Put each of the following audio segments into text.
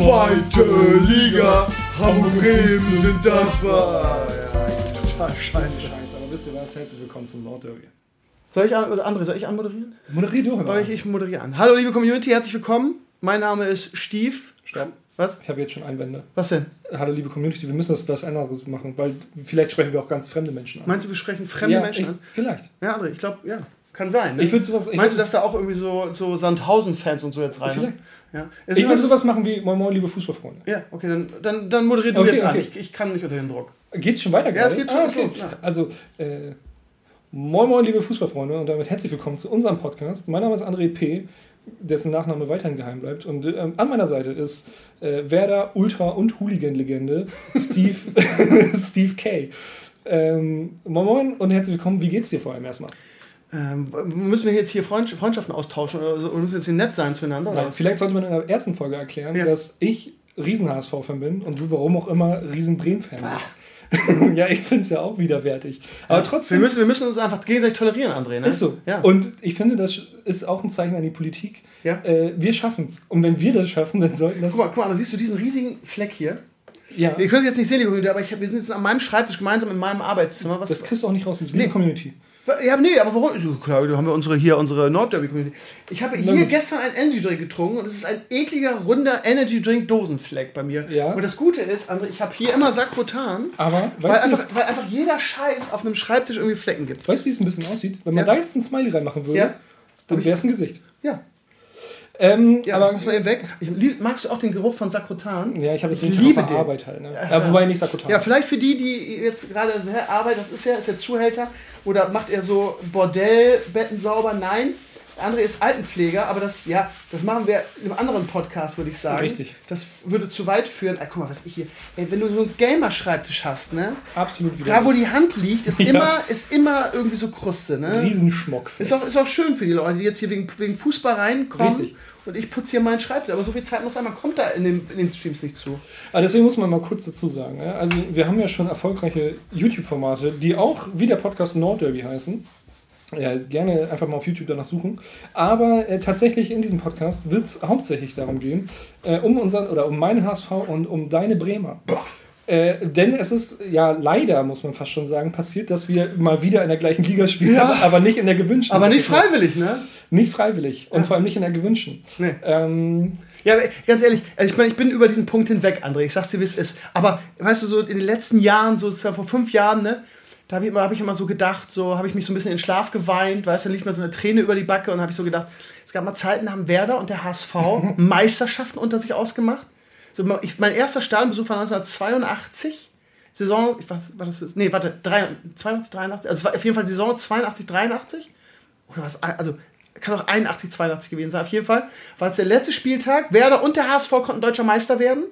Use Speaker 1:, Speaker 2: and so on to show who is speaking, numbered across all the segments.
Speaker 1: Zweite Liga, Hamburg Bremen sind dabei. Total scheiße.
Speaker 2: Scheiße, aber wisst ihr was? Herzlich willkommen zum Nordderby.
Speaker 1: Soll ich an, oder André, soll ich anmoderieren?
Speaker 2: Moderier du,
Speaker 1: Soll ich, ich moderiere an. Hallo liebe Community, herzlich willkommen. Mein Name ist Stief.
Speaker 2: Stopp.
Speaker 1: Was?
Speaker 2: Ich habe jetzt schon Einwände.
Speaker 1: Was denn?
Speaker 2: Hallo liebe Community, wir müssen das was anderes machen, weil vielleicht sprechen wir auch ganz fremde Menschen an.
Speaker 1: Meinst du, wir sprechen fremde
Speaker 2: ja,
Speaker 1: Menschen
Speaker 2: ich,
Speaker 1: an?
Speaker 2: Vielleicht.
Speaker 1: Ja, André, ich glaube, ja. Kann sein. Ne?
Speaker 2: Ich würde sowas. Ich
Speaker 1: Meinst du, dass da auch irgendwie so, so Sandhausen-Fans und so jetzt rein?
Speaker 2: Vielleicht.
Speaker 1: Ja. Es
Speaker 2: Ich würde
Speaker 1: also-
Speaker 2: sowas machen wie Moin Moin, liebe Fußballfreunde.
Speaker 1: ja, okay, dann, dann, dann moderier du
Speaker 2: Okay,
Speaker 1: jetzt an.
Speaker 2: okay.
Speaker 1: Ich, ich kann nicht unter den Druck.
Speaker 2: Geht's schon weiter
Speaker 1: Ja, es geht schon
Speaker 2: Ah, okay.
Speaker 1: ja.
Speaker 2: Also, äh, Moin Moin, liebe Fußballfreunde und damit herzlich willkommen zu unserem Podcast. Mein Name ist André P., dessen Nachname weiterhin geheim bleibt. Und ähm, an meiner Seite ist äh, Werder Ultra- und Hooligan-Legende Steve, Steve K. Ähm, moin Moin und herzlich willkommen. Wie geht's dir vor allem erstmal?
Speaker 1: Ähm, müssen wir jetzt hier Freundsch Freundschaften austauschen oder, so, oder müssen wir jetzt hier nett sein zueinander?
Speaker 2: Nein, vielleicht sollte man in der ersten Folge erklären,
Speaker 1: Ja.
Speaker 2: dass ich Riesen-HSV-Fan bin und du warum auch immer Riesen-Bremen-Fan bist. ja, ich finde es ja auch widerwärtig. Aber
Speaker 1: Wir
Speaker 2: trotzdem
Speaker 1: müssen, wir müssen uns einfach gegenseitig tolerieren, André. Ne?
Speaker 2: ist so.
Speaker 1: Ja.
Speaker 2: Und ich finde, das ist auch ein Zeichen an die Politik.
Speaker 1: Ja.
Speaker 2: Äh, wir schaffen es. Und wenn wir das schaffen, dann sollten das.
Speaker 1: Guck mal, guck mal, da siehst du diesen riesigen Fleck hier.
Speaker 2: ja,
Speaker 1: Ihr könnt es jetzt nicht sehen, liebe Community, aber ich wir sind jetzt an meinem Schreibtisch gemeinsam in meinem Arbeitszimmer. Was,
Speaker 2: das kriegst du auch nicht raus, diese
Speaker 1: Nee.
Speaker 2: Community.
Speaker 1: Ja, nee, aber warum? So, klar, da haben wir unsere, hier unsere Nordderby-Community. Ich habe hier gestern einen Energy Drink getrunken und es ist ein ekliger, runder Energy Drink Dosenfleck bei mir.
Speaker 2: Ja.
Speaker 1: Und das Gute ist, André, ich habe hier immer Sakrotan,
Speaker 2: Aber
Speaker 1: weil
Speaker 2: weißt
Speaker 1: einfach, weil einfach jeder Scheiß auf einem Schreibtisch irgendwie Flecken gibt.
Speaker 2: weißt du, wie es ein bisschen aussieht? Wenn man
Speaker 1: Ja.
Speaker 2: da jetzt ein Smiley reinmachen würde,
Speaker 1: Ja.
Speaker 2: dann wäre es ein Gesicht.
Speaker 1: Ja,
Speaker 2: Ähm,
Speaker 1: ja aber muss man eben weg. Ich, magst du auch den Geruch von Sakrotan?
Speaker 2: ja, ich habe jetzt
Speaker 1: Ich liebe den.
Speaker 2: Arbeit halt. Ne? Ja, wobei nicht Sakotan.
Speaker 1: Ja, vielleicht für die, die jetzt gerade hä, Arbeit, das ist ja, ist ja Zuhälter, oder macht er so Bordellbetten sauber? Nein. Der andere ist Altenpfleger, aber das, ja, das machen wir in einem anderen Podcast, würde ich sagen.
Speaker 2: Richtig.
Speaker 1: Das würde zu weit führen. Ah, guck mal, was ich hier. Ey, wenn du so einen Gamer-Schreibtisch hast, ne?
Speaker 2: Absolut wieder.
Speaker 1: Da, wo die Hand liegt, ist,
Speaker 2: Ja.
Speaker 1: immer, ist immer irgendwie so Kruste, ne?
Speaker 2: Riesenschmuck.
Speaker 1: Ist auch, ist auch schön für die Leute, die jetzt hier wegen, wegen Fußball reinkommen.
Speaker 2: Richtig.
Speaker 1: Und ich putze hier meinen Schreibtisch. Aber so viel Zeit muss sein, man kommt da in den, in den Streams nicht zu.
Speaker 2: Aber deswegen muss man mal kurz dazu sagen. Also wir haben ja schon erfolgreiche YouTube-Formate, die auch wie der Podcast Nordderby heißen. Ja, gerne einfach mal auf YouTube danach suchen. Aber äh, tatsächlich in diesem Podcast wird es hauptsächlich darum gehen, äh, um unseren oder um meinen HSV und um deine Bremer. Äh, denn es ist ja leider, muss man fast schon sagen, passiert, dass wir mal wieder in der gleichen Liga spielen,
Speaker 1: Ja.
Speaker 2: aber, aber nicht in der gewünschten.
Speaker 1: Aber nicht freiwillig, ne?
Speaker 2: Nicht freiwillig und vor allem nicht in der gewünschten.
Speaker 1: Nee.
Speaker 2: Ähm,
Speaker 1: Ja, ganz ehrlich, also ich meine, ich bin über diesen Punkt hinweg, André. Ich sag's dir, wie es ist. Aber weißt du, so in den letzten Jahren, so ja vor fünf Jahren, ne, da habe ich, immer- hab ich immer so gedacht, so habe ich mich so ein bisschen in den Schlaf geweint, weißt du, dann liegt mir so eine Träne über die Backe und habe ich so gedacht, es gab mal Zeiten, da haben Werder und der HSV Meisterschaften unter sich ausgemacht. So, ich, mein erster Stadionbesuch war 1982. Saison, ich weiß, was das ist, nee, warte, 83, 82, 83, also es war auf jeden Fall Saison 82, 83 oder was, also kann auch 81, 82 gewesen sein. Auf jeden Fall war es der letzte Spieltag. Werder und der HSV konnten deutscher Meister werden.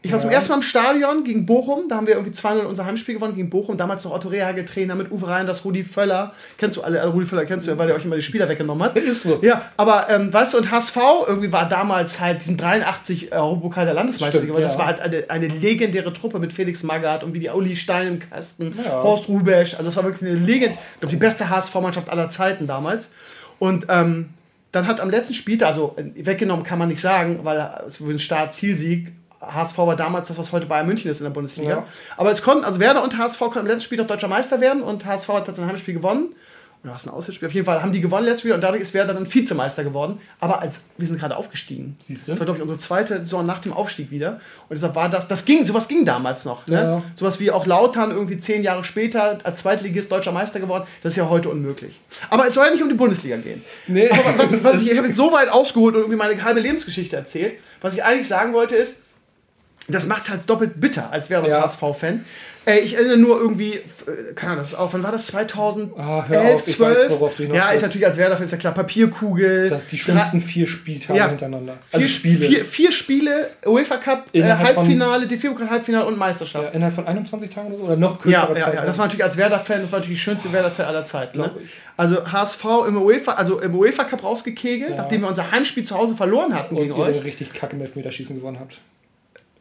Speaker 1: Ich war zum
Speaker 2: Ja.
Speaker 1: ersten Mal im Stadion gegen Bochum. Da haben wir irgendwie 2-0 unser Heimspiel gewonnen gegen Bochum. Damals noch Otto Rehagel Trainer mit Uwe Reinders, Rudi Völler. Kennst du alle? Also Rudi Völler kennst du ja, weil der euch immer die Spieler weggenommen hat.
Speaker 2: Ist so.
Speaker 1: Ja, aber ähm, weißt du, und HSV irgendwie war damals halt diesen 83 Europokal der Landesmeister
Speaker 2: Stimmt,
Speaker 1: gewonnen. Das
Speaker 2: ja.
Speaker 1: war halt eine, eine legendäre Truppe mit Felix Magath und wie die Uli Stein im Kasten,
Speaker 2: Ja.
Speaker 1: Horst Rubesch. Also das war wirklich eine Legend, ich glaube die beste HSV-Mannschaft aller Zeiten damals. Und ähm, dann hat am letzten Spieltag, also äh, weggenommen kann man nicht sagen, weil es war ein Start-Zielsieg. HSV war damals das, was heute Bayern München ist in der Bundesliga.
Speaker 2: Ja.
Speaker 1: Aber es konnten, also Werder und HSV konnten am letzten Spieltag deutscher Meister werden und HSV hat dann ein Heimspiel gewonnen. Oder was ein Auswärtsspiel? Auf jeden Fall haben die gewonnen letztes Spiel und dadurch ist Werder dann Vizemeister geworden. Aber als wir sind gerade aufgestiegen.
Speaker 2: Siehst du?
Speaker 1: Das war, glaube ich, unsere zweite Saison nach dem Aufstieg wieder. Und deshalb war das, das ging, sowas ging damals noch. Ne?
Speaker 2: Ja.
Speaker 1: Sowas wie auch Lautern irgendwie zehn Jahre später als Zweitligist deutscher Meister geworden. Das ist ja heute unmöglich. Aber es soll ja nicht um die Bundesliga gehen.
Speaker 2: Nee.
Speaker 1: Aber was, was ich, ich habe jetzt so weit ausgeholt und irgendwie meine halbe Lebensgeschichte erzählt. Was ich eigentlich sagen wollte ist, das macht es halt doppelt bitter als Werder
Speaker 2: Ja.
Speaker 1: HSV-Fan. Äh, ich erinnere nur irgendwie, äh, keine Ahnung, das ist auch, wann war das? 2011,
Speaker 2: Ah, hör auf, ich weiß, worauf du hinaus
Speaker 1: Ja, ist natürlich als Werder-Fan, ist ja klar, Papierkugel.
Speaker 2: Das- Die schlimmsten vier Spieltage
Speaker 1: Ja.
Speaker 2: hintereinander.
Speaker 1: Vier,
Speaker 2: Also Spiele.
Speaker 1: Vier, vier Spiele, UEFA Cup, äh, Halbfinale, DFB-Pokal Halbfinale und
Speaker 2: ja,
Speaker 1: Meisterschaft.
Speaker 2: innerhalb von 21 Tagen oder so? Oder noch
Speaker 1: Ja,
Speaker 2: kürzere
Speaker 1: ja,
Speaker 2: Zeit?
Speaker 1: ja, das war natürlich als Werder-Fan, das war natürlich die schönste Werder-Zeit aller Zeiten. Ne? Also HSV im UEFA, also im UEFA Cup rausgekegelt,
Speaker 2: Ja.
Speaker 1: nachdem wir unser Heimspiel zu Hause verloren hatten
Speaker 2: und
Speaker 1: gegen
Speaker 2: ihr
Speaker 1: euch.
Speaker 2: richtig kacke im Elfmeterschießen gewonnen habt.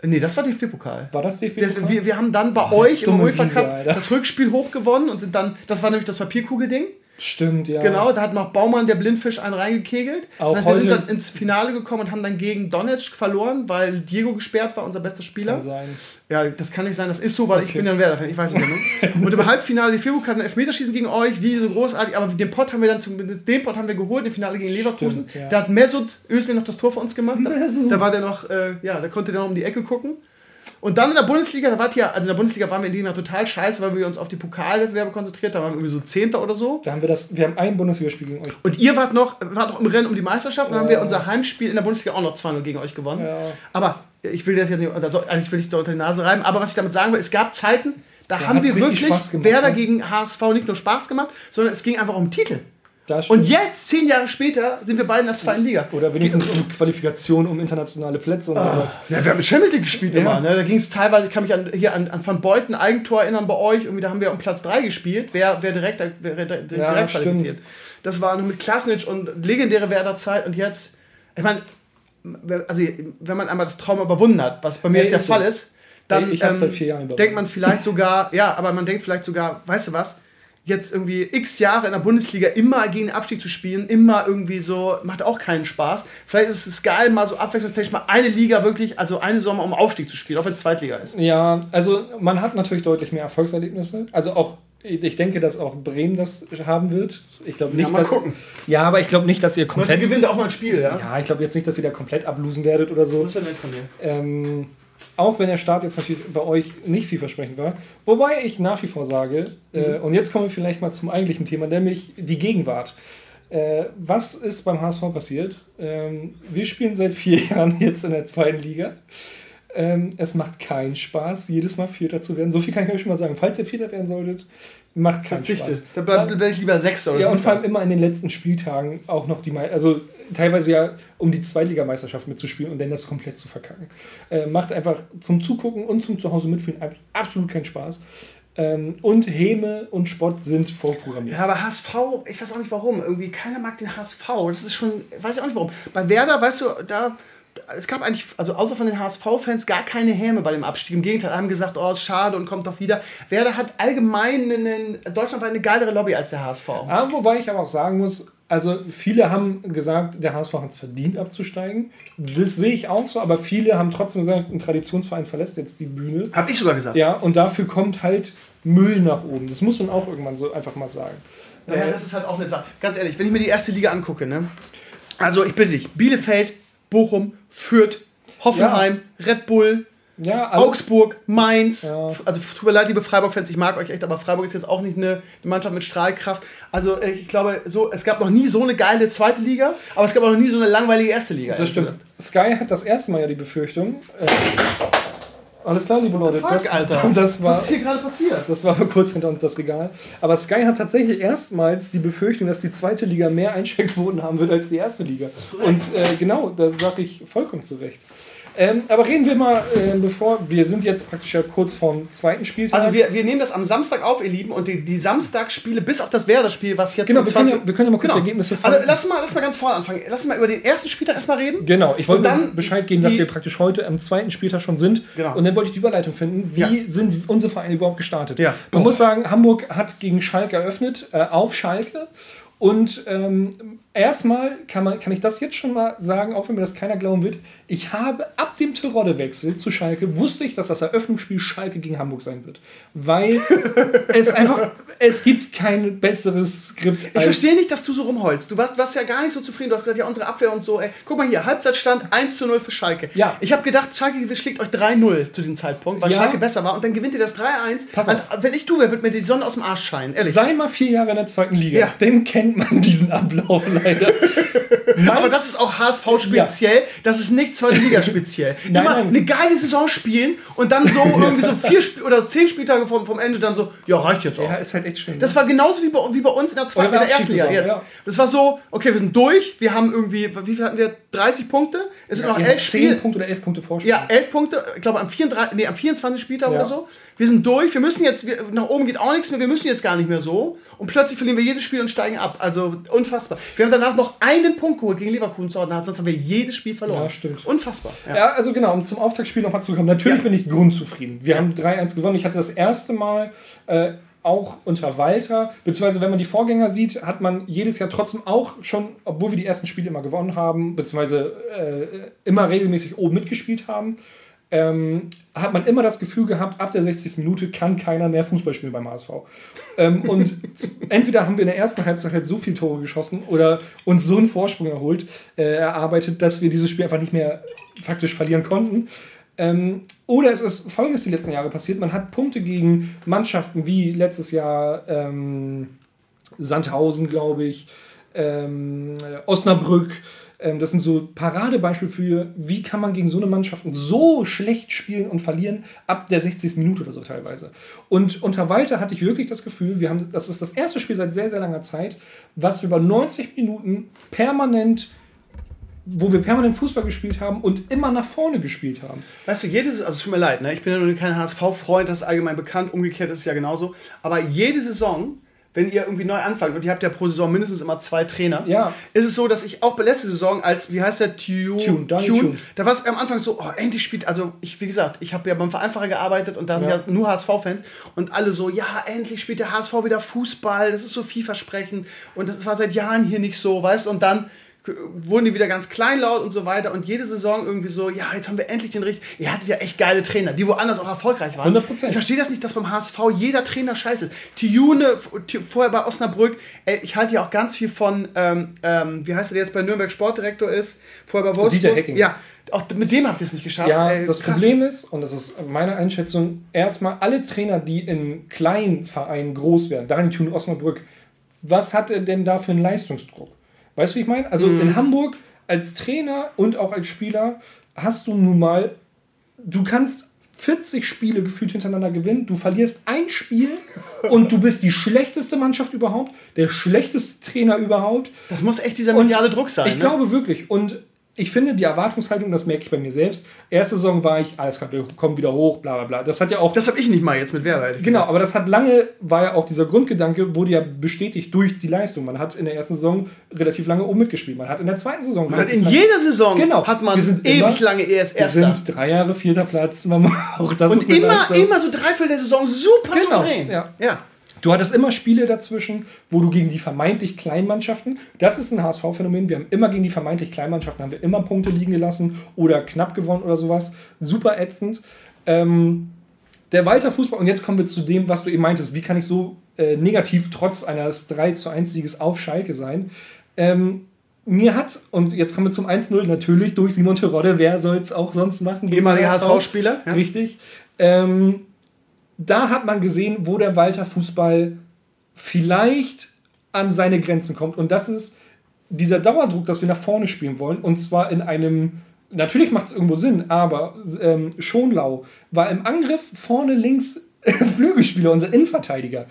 Speaker 1: Nee, das war DFB-Pokal.
Speaker 2: War das DFB?
Speaker 1: Das, wir, wir haben dann bei
Speaker 2: Oh,
Speaker 1: euch im UEFA Cup das Rückspiel hochgewonnen und sind dann, das war nämlich das Papierkugel-Ding.
Speaker 2: Stimmt, ja.
Speaker 1: Genau, da hat noch Baumann der Blindfisch einen reingekegelt.
Speaker 2: Auch
Speaker 1: das heißt, wir sind dann ins Finale gekommen und haben dann gegen Donetsk verloren, weil Diego gesperrt war, unser bester Spieler.
Speaker 2: Kann sein.
Speaker 1: Ja, das kann nicht sein, das ist so, weil ich
Speaker 2: Okay.
Speaker 1: bin ja ein Werder-Fan, ich weiß es ja nur. Und im Halbfinale, die Freiburg hat ein Elfmeterschießen gegen euch, wie so großartig, aber den Pott haben wir dann zumindest, den Pott haben wir geholt, im Finale gegen Leverkusen.
Speaker 2: Stimmt, ja.
Speaker 1: Da hat Mesut Özil noch das Tor für uns gemacht. Da,
Speaker 2: Mesut.
Speaker 1: da war der noch, äh, ja, da konnte der noch um die Ecke gucken. Und dann in der Bundesliga, da war ja, also in der Bundesliga waren wir in Jahr total scheiße, weil wir uns auf die Pokalwettbewerbe konzentriert haben, da waren wir irgendwie so Zehnter oder so.
Speaker 2: Da haben wir das, wir haben ein Bundesligaspiel gegen euch.
Speaker 1: Und ihr wart noch, wart noch im Rennen um die Meisterschaft, dann haben wir
Speaker 2: Ja.
Speaker 1: unser Heimspiel in der Bundesliga auch noch 2-0 gegen euch gewonnen.
Speaker 2: Ja.
Speaker 1: Aber ich will das jetzt nicht, also eigentlich will ich da unter die Nase reiben, aber was ich damit sagen will, es gab Zeiten, da
Speaker 2: Ja,
Speaker 1: haben wir wirklich
Speaker 2: gemacht,
Speaker 1: Werder
Speaker 2: ne?
Speaker 1: gegen HSV nicht nur Spaß gemacht, sondern es ging einfach um Titel. Und jetzt, zehn Jahre später, sind wir beide in der zweiten Liga.
Speaker 2: Oder wenigstens um Qualifikation um internationale Plätze und sowas.
Speaker 1: Ja, wir haben Champions League gespielt
Speaker 2: Ja.
Speaker 1: immer. Ne? Da ging es teilweise, ich kann mich an, hier an, an Van Beuten Eigentor erinnern bei euch. Irgendwie, da haben wir um Platz 3 gespielt. Wer, wer direkt, wer, direkt
Speaker 2: Ja, stimmt.
Speaker 1: qualifiziert. Das war noch mit Klasnic und legendäre Werder-Zeit. Und jetzt, ich meine, also wenn man einmal das Trauma überwunden hat, was bei mir
Speaker 2: Ey,
Speaker 1: jetzt der
Speaker 2: so.
Speaker 1: Fall ist, dann
Speaker 2: Ey,
Speaker 1: ähm, denkt man vielleicht sogar, ja, aber man denkt vielleicht sogar, weißt du was, jetzt irgendwie x Jahre in der Bundesliga immer gegen den Abstieg zu spielen, immer irgendwie so, macht auch keinen Spaß. Vielleicht ist es geil, mal so abwechslungsmäßig mal eine Liga wirklich, also eine Sommer um Aufstieg zu spielen, auch wenn es Zweitliga ist.
Speaker 2: Ja, also man hat natürlich deutlich mehr Erfolgserlebnisse. Also auch, ich denke, dass auch Bremen das haben wird. Ich glaube nicht,
Speaker 1: mal
Speaker 2: dass.
Speaker 1: gucken.
Speaker 2: Ja, aber ich glaube nicht, dass ihr
Speaker 1: Manche
Speaker 2: komplett.
Speaker 1: gewinnt auch mal ein Spiel, ja?
Speaker 2: Ja, ich glaube jetzt nicht, dass ihr da komplett ablosen werdet oder so.
Speaker 1: Was ist denn nett von dir?
Speaker 2: Ähm, auch wenn der Start jetzt natürlich bei euch nicht vielversprechend war. Wobei ich nach wie vor sage, äh, und jetzt kommen wir vielleicht mal zum eigentlichen Thema, nämlich die Gegenwart. Äh, was ist beim HSV passiert? Ähm, wir spielen seit vier Jahren jetzt in der zweiten Liga. Ähm, es macht keinen Spaß, jedes Mal Vierter zu werden. So viel kann ich euch schon mal sagen. Falls ihr Vierter werden solltet, macht keinen
Speaker 1: Verzichte.
Speaker 2: Spaß.
Speaker 1: Da bleib, bleib ich lieber Sechster oder
Speaker 2: Ja, und vor allem immer in den letzten Spieltagen auch noch die, Mei- also teilweise ja um die Zweitligameisterschaft mitzuspielen und dann das komplett zu verkacken. Äh, macht einfach zum Zugucken und zum Zuhause mitfühlen ab- absolut keinen Spaß. Ähm, und Häme und Spott sind vorprogrammiert.
Speaker 1: Ja, aber HSV, ich weiß auch nicht warum. Irgendwie keiner mag den HSV. Das ist schon, weiß ich auch nicht warum. Bei Werder, weißt du, da. Es gab eigentlich, also außer von den HSV-Fans, gar keine Häme bei dem Abstieg. Im Gegenteil, haben gesagt, oh, ist schade und kommt doch wieder. Werder hat allgemein einen, deutschlandweit eine geilere Lobby als der HSV.
Speaker 2: Aber wobei ich aber auch sagen muss, also viele haben gesagt, der HSV hat es verdient abzusteigen. Das sehe ich auch so, aber viele haben trotzdem gesagt, ein Traditionsverein verlässt jetzt die Bühne.
Speaker 1: Hab ich sogar gesagt.
Speaker 2: Ja, und dafür kommt halt Müll nach oben. Das muss man auch irgendwann so einfach mal sagen.
Speaker 1: Ja, das ist halt auch eine Sache. Ganz ehrlich, wenn ich mir die erste Liga angucke, ne? Also ich bitte dich, Bielefeld, Bochum, Fürth, Hoffenheim, Red Bull,
Speaker 2: Ja,
Speaker 1: Augsburg, Mainz.
Speaker 2: Ja.
Speaker 1: Also tut mir leid, liebe Freiburg-Fans, ich mag euch echt, aber Freiburg ist jetzt auch nicht eine, Mannschaft mit Strahlkraft. Also äh, ich glaube, so, es gab noch nie so eine geile zweite Liga, aber es gab auch noch nie so eine langweilige erste Liga.
Speaker 2: Das stimmt.
Speaker 1: gesagt.
Speaker 2: Sky hat das erste Mal ja die Befürchtung. Äh, alles klar, liebe Leute.
Speaker 1: Fuck,
Speaker 2: das,
Speaker 1: Alter.
Speaker 2: Das war,
Speaker 1: Was ist hier gerade passiert?
Speaker 2: das war kurz hinter uns das Regal. Aber Sky hat tatsächlich erstmals die Befürchtung, dass die zweite Liga mehr Einschaltquoten haben wird als die erste Liga. Und äh, genau, da sage ich vollkommen zu Recht. Ähm, aber reden wir mal, äh, bevor wir sind jetzt praktisch ja kurz vorm zweiten Spieltag.
Speaker 1: Also wir, wir nehmen das am Samstag auf, ihr Lieben, und die, die Samstagsspiele bis auf das Werder-Spiel, was jetzt
Speaker 2: Genau,
Speaker 1: um
Speaker 2: wir können ja- wir können ja mal kurz die Ergebnisse von-
Speaker 1: Also lass mal, lass mal ganz vorne anfangen. Lass mal über den ersten Spieltag erstmal reden.
Speaker 2: Genau, ich wollte
Speaker 1: dann
Speaker 2: Bescheid geben, dass wir praktisch heute am zweiten Spieltag schon sind.
Speaker 1: Genau.
Speaker 2: Und dann wollte ich die Überleitung finden, wie
Speaker 1: Ja.
Speaker 2: sind unsere Vereine überhaupt gestartet.
Speaker 1: Ja.
Speaker 2: Man
Speaker 1: Oh.
Speaker 2: muss sagen, Hamburg hat gegen Schalke eröffnet, äh, auf Schalke. Und ähm, erstmal kann, man, kann ich das jetzt schon mal sagen, auch wenn mir das keiner glauben wird. Ich habe ab dem Terodde-Wechsel zu Schalke, wusste ich, dass das Eröffnungsspiel Schalke gegen Hamburg sein wird. Weil es einfach, es gibt kein besseres Skript
Speaker 1: Ich verstehe nicht, dass du so rumholst. Du warst, warst ja gar nicht so zufrieden. Du hast gesagt, ja, unsere Abwehr und so. Ey. Guck mal hier, Halbzeitstand 1 zu 0 für Schalke.
Speaker 2: Ja.
Speaker 1: Ich habe gedacht, Schalke schlägt euch 3-0 zu diesem Zeitpunkt, weil
Speaker 2: Ja.
Speaker 1: Schalke besser war. Und dann gewinnt ihr das 3-1.
Speaker 2: Pass
Speaker 1: Und
Speaker 2: auf.
Speaker 1: Wenn ich du wäre, würde mir die Sonne aus dem Arsch scheinen. Ehrlich.
Speaker 2: Sei mal vier Jahre in der zweiten Liga,
Speaker 1: Ja.
Speaker 2: dann kennt man diesen Ablauf leider.
Speaker 1: Aber das ist auch HSV speziell. Das ist nicht zweite Liga speziell.
Speaker 2: Nein,
Speaker 1: Immer
Speaker 2: nein.
Speaker 1: eine geile Saison spielen und dann so irgendwie so vier Sp oder zehn Spieltage vom, vom Ende dann so, ja, reicht jetzt auch.
Speaker 2: Ja, ist halt echt schön.
Speaker 1: Das war genauso wie bei, wie bei uns in der zweiten, in der ersten Liga jetzt.
Speaker 2: ja.
Speaker 1: Das war so, okay, wir sind durch, wir haben irgendwie, wie viel hatten wir? 30 Punkte? Es sind noch
Speaker 2: Ihr
Speaker 1: elf Spiele.
Speaker 2: 10 Punkte oder 11 Punkte Vorsprung.
Speaker 1: Ja, elf Punkte, ich glaube am, 34, nee, am 24. Spieltag
Speaker 2: Ja.
Speaker 1: oder so. Wir sind durch, wir müssen jetzt, wir, nach oben geht auch nichts mehr, wir müssen jetzt gar nicht mehr so. Und plötzlich verlieren wir jedes Spiel und steigen ab. Also unfassbar. Wir haben danach noch einen Punkt geholt gegen Leverkusen, zu Hause, sonst haben wir jedes Spiel verloren.
Speaker 2: Ja, stimmt.
Speaker 1: Unfassbar. Ja.
Speaker 2: Ja, also genau, um zum Auftaktspiel nochmal zu kommen. Natürlich
Speaker 1: Ja.
Speaker 2: bin ich grundzufrieden. Wir haben 3-1 gewonnen. Ich hatte das erste Mal äh, auch unter Walter, beziehungsweise wenn man die Vorgänger sieht, hat man jedes Jahr trotzdem auch schon, obwohl wir die ersten Spiele immer gewonnen haben, beziehungsweise äh, immer regelmäßig oben mitgespielt haben, ähm, hat man immer das Gefühl gehabt, ab der 60. Minute kann keiner mehr Fußball spielen beim HSV. Ähm, und entweder haben wir in der ersten Halbzeit halt so viele Tore geschossen oder uns so einen Vorsprung erholt, äh, erarbeitet, dass wir dieses Spiel einfach nicht mehr faktisch verlieren konnten. Ähm, oder es ist folgendes die letzten Jahre passiert: Man hat Punkte gegen Mannschaften wie letztes Jahr ähm, Sandhausen, glaube ich, ähm, Osnabrück, das sind so Paradebeispiele für, wie kann man gegen so eine Mannschaft so schlecht spielen und verlieren, ab der 60. Minute oder so teilweise. Und unter Walter hatte ich wirklich das Gefühl, wir haben, das ist das erste Spiel seit sehr, sehr langer Zeit, was wir über 90 Minuten permanent wo wir permanent Fußball gespielt haben und immer nach vorne gespielt haben.
Speaker 1: Weißt du, jedes, also es tut mir leid, ne? ich bin ja nur kein HSV-Freund, das ist allgemein bekannt, umgekehrt ist es ja genauso, aber jede Saison wenn ihr irgendwie neu anfangt und ihr habt ja pro Saison mindestens immer zwei Trainer,
Speaker 2: ja.
Speaker 1: ist es so, dass ich auch bei letzter Saison als, wie heißt der, Tune, Tune, Tune, Tune. da war es am Anfang so, oh, endlich spielt, also ich, wie gesagt, ich habe ja beim Vereinfacher gearbeitet und da sind ja, ja nur HSV-Fans und alle so, ja, endlich spielt der HSV wieder Fußball, das ist so vielversprechend und das war seit Jahren hier nicht so, weißt du, und dann wurden die wieder ganz kleinlaut und so weiter und jede Saison irgendwie so, ja, jetzt haben wir endlich den richtigen. Ihr hattet ja echt geile Trainer, die woanders auch erfolgreich waren. 100%. Ich verstehe das nicht, dass beim HSV jeder Trainer scheiße ist. Tijune, vorher bei Osnabrück, ey, ich halte ja auch ganz viel von, ähm, ähm, wie heißt der, der jetzt bei Nürnberg Sportdirektor ist, vorher bei Wolfsburg. Dieter Hecking. Ja, auch mit dem habt ihr es nicht geschafft.
Speaker 2: Ja, ey, das Problem ist, und das ist meine Einschätzung, erstmal alle Trainer, die in kleinen Vereinen groß werden, darin tun Osnabrück, was hat er denn da für einen Leistungsdruck? Weißt du, wie ich meine? Also mhm. in Hamburg als Trainer und auch als Spieler hast du nun mal, du kannst 40 Spiele gefühlt hintereinander gewinnen, du verlierst ein Spiel und du bist die schlechteste Mannschaft überhaupt, der schlechteste Trainer überhaupt.
Speaker 1: Das muss echt dieser mediale Druck sein.
Speaker 2: Ich ne? glaube wirklich. Und ich finde, die Erwartungshaltung, das merke ich bei mir selbst. Erste Saison war ich, alles klar, wir kommen wieder hoch, bla bla bla. Das hat ja auch.
Speaker 1: Das habe ich nicht mal jetzt mit Werder.
Speaker 2: Genau, aber das hat lange, war ja auch dieser Grundgedanke, wurde ja bestätigt durch die Leistung. Man hat in der ersten Saison relativ lange oben mitgespielt. Man hat in der zweiten Saison.
Speaker 1: Man hat in jeder Saison
Speaker 2: genau,
Speaker 1: hat man ewig immer, lange erst
Speaker 2: Erster. Wir sind drei Jahre vierter Platz. Man,
Speaker 1: auch das Und immer, immer so dreiviertel der Saison super
Speaker 2: genau, souverän. Ja. ja. Du hattest immer Spiele dazwischen, wo du gegen die vermeintlich kleinen Mannschaften, das ist ein HSV-Phänomen, wir haben immer gegen die vermeintlich kleinen Mannschaften, haben wir immer Punkte liegen gelassen oder knapp gewonnen oder sowas. Super ätzend. Ähm, der Walter Fußball, und jetzt kommen wir zu dem, was du eben meintest, wie kann ich so äh, negativ trotz eines 3 zu 1 Sieges auf Schalke sein? Ähm, mir hat, und jetzt kommen wir zum 1-0, natürlich durch Simon Terodde, wer soll es auch sonst machen?
Speaker 1: Ehemaliger HSV-Spieler.
Speaker 2: Ja. Richtig. Ähm, da hat man gesehen, wo der Walter Fußball vielleicht an seine Grenzen kommt. Und das ist dieser Dauerdruck, dass wir nach vorne spielen wollen. Und zwar in einem, natürlich macht es irgendwo Sinn, aber ähm, Schonlau war im Angriff vorne links Flügelspieler, unser Innenverteidiger.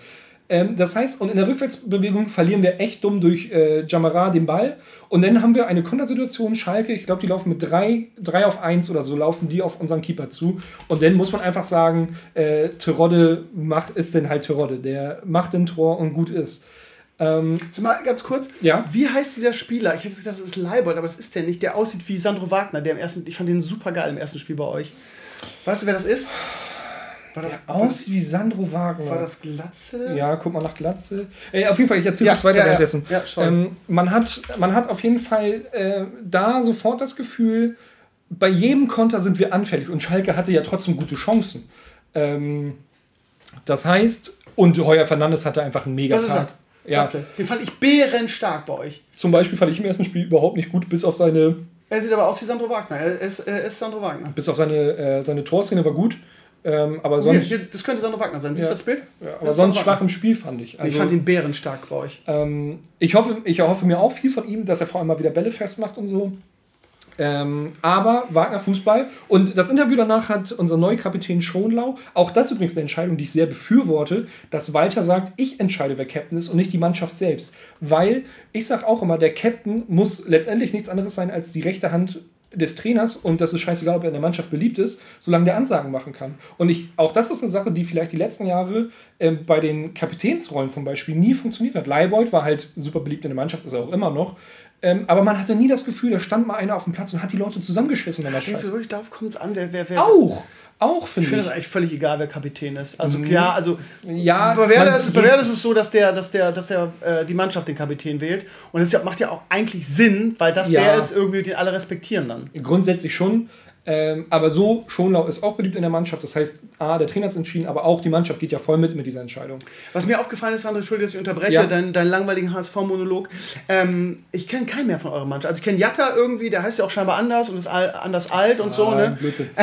Speaker 2: Ähm, das heißt, und in der Rückwärtsbewegung verlieren wir echt dumm durch äh, Jamara den Ball. Und dann haben wir eine Kontersituation, Schalke, ich glaube, die laufen mit 3 auf 1 oder so, laufen die auf unseren Keeper zu. Und dann muss man einfach sagen, äh, Terodde macht, ist denn halt Terodde. Der macht den Tor und gut ist. Ähm,
Speaker 1: mal ganz kurz,
Speaker 2: ja?
Speaker 1: wie heißt dieser Spieler? Ich hätte gesagt, das ist Leibold, aber das ist der nicht. Der aussieht wie Sandro Wagner, der im ersten, ich fand den super geil im ersten Spiel bei euch. Weißt du, wer das ist?
Speaker 2: War das der aussieht wie Sandro Wagner.
Speaker 1: War das Glatze?
Speaker 2: Ja, guck mal nach Glatze. Ey, auf jeden Fall, ich erzähle ja, kurz weiter ja, währenddessen. Ja, ähm, man, hat, man hat auf jeden Fall äh, da sofort das Gefühl, bei jedem Konter sind wir anfällig und Schalke hatte ja trotzdem gute Chancen. Ähm, das heißt, und Heuer Fernandes hatte einfach einen Megatag.
Speaker 1: Ja. Den fand ich bärenstark bei euch.
Speaker 2: Zum Beispiel fand ich im ersten Spiel überhaupt nicht gut, bis auf seine.
Speaker 1: Er sieht aber aus wie Sandro Wagner. Er ist, er ist Sandro Wagner.
Speaker 2: Bis auf seine, äh, seine Torszene war gut. Ähm, aber sonst,
Speaker 1: okay, das könnte Sandro Wagner sein. Siehst du das Bild?
Speaker 2: Ja, aber sonst schwach im Spiel fand ich.
Speaker 1: Also, ich fand ihn bärenstark bei euch.
Speaker 2: Ähm, ich, hoffe, ich erhoffe mir auch viel von ihm, dass er vor allem mal wieder Bälle festmacht und so. Ähm, aber Wagner Fußball. Und das Interview danach hat unser neuer Kapitän Schonlau, auch das übrigens eine Entscheidung, die ich sehr befürworte, dass Walter sagt, ich entscheide, wer Captain ist und nicht die Mannschaft selbst. Weil ich sage auch immer, der Captain muss letztendlich nichts anderes sein als die rechte Hand des Trainers und das ist scheißegal, ob er in der Mannschaft beliebt ist, solange der Ansagen machen kann. Und ich, auch das ist eine Sache, die vielleicht die letzten Jahre äh, bei den Kapitänsrollen zum Beispiel nie funktioniert hat. Leibold war halt super beliebt in der Mannschaft, ist er auch immer noch. Ähm, aber man hatte nie das Gefühl, da stand mal einer auf dem Platz und hat die Leute zusammengeschissen. Das
Speaker 1: Denkst du wirklich, darauf kommt es an, wer, wer, wer.
Speaker 2: auch, auch
Speaker 1: Ich
Speaker 2: finde
Speaker 1: finde
Speaker 2: ich.
Speaker 1: es eigentlich völlig egal, wer Kapitän ist. Also klar, also
Speaker 2: Ja,
Speaker 1: bei Werder, ist, ist es so, dass der, dass der, dass der äh, die Mannschaft den Kapitän wählt. Und das macht ja auch eigentlich Sinn, weil das
Speaker 2: Ja.
Speaker 1: der ist, irgendwie, den alle respektieren dann.
Speaker 2: Grundsätzlich schon. Ähm, aber so, Schonlau ist auch beliebt in der Mannschaft. Das heißt, A, der Trainer hat es entschieden, aber auch die Mannschaft geht ja voll mit mit dieser Entscheidung.
Speaker 1: Was mir aufgefallen ist, André, Entschuldigung, dass ich unterbreche,
Speaker 2: Ja.
Speaker 1: deinen dein langweiligen HSV-Monolog. Ähm, ich kenne keinen mehr von eurer Mannschaft. Also ich kenne Jatta irgendwie, der heißt ja auch scheinbar anders und ist al anders alt und so,
Speaker 2: Ah,
Speaker 1: ne?
Speaker 2: Blödsinn.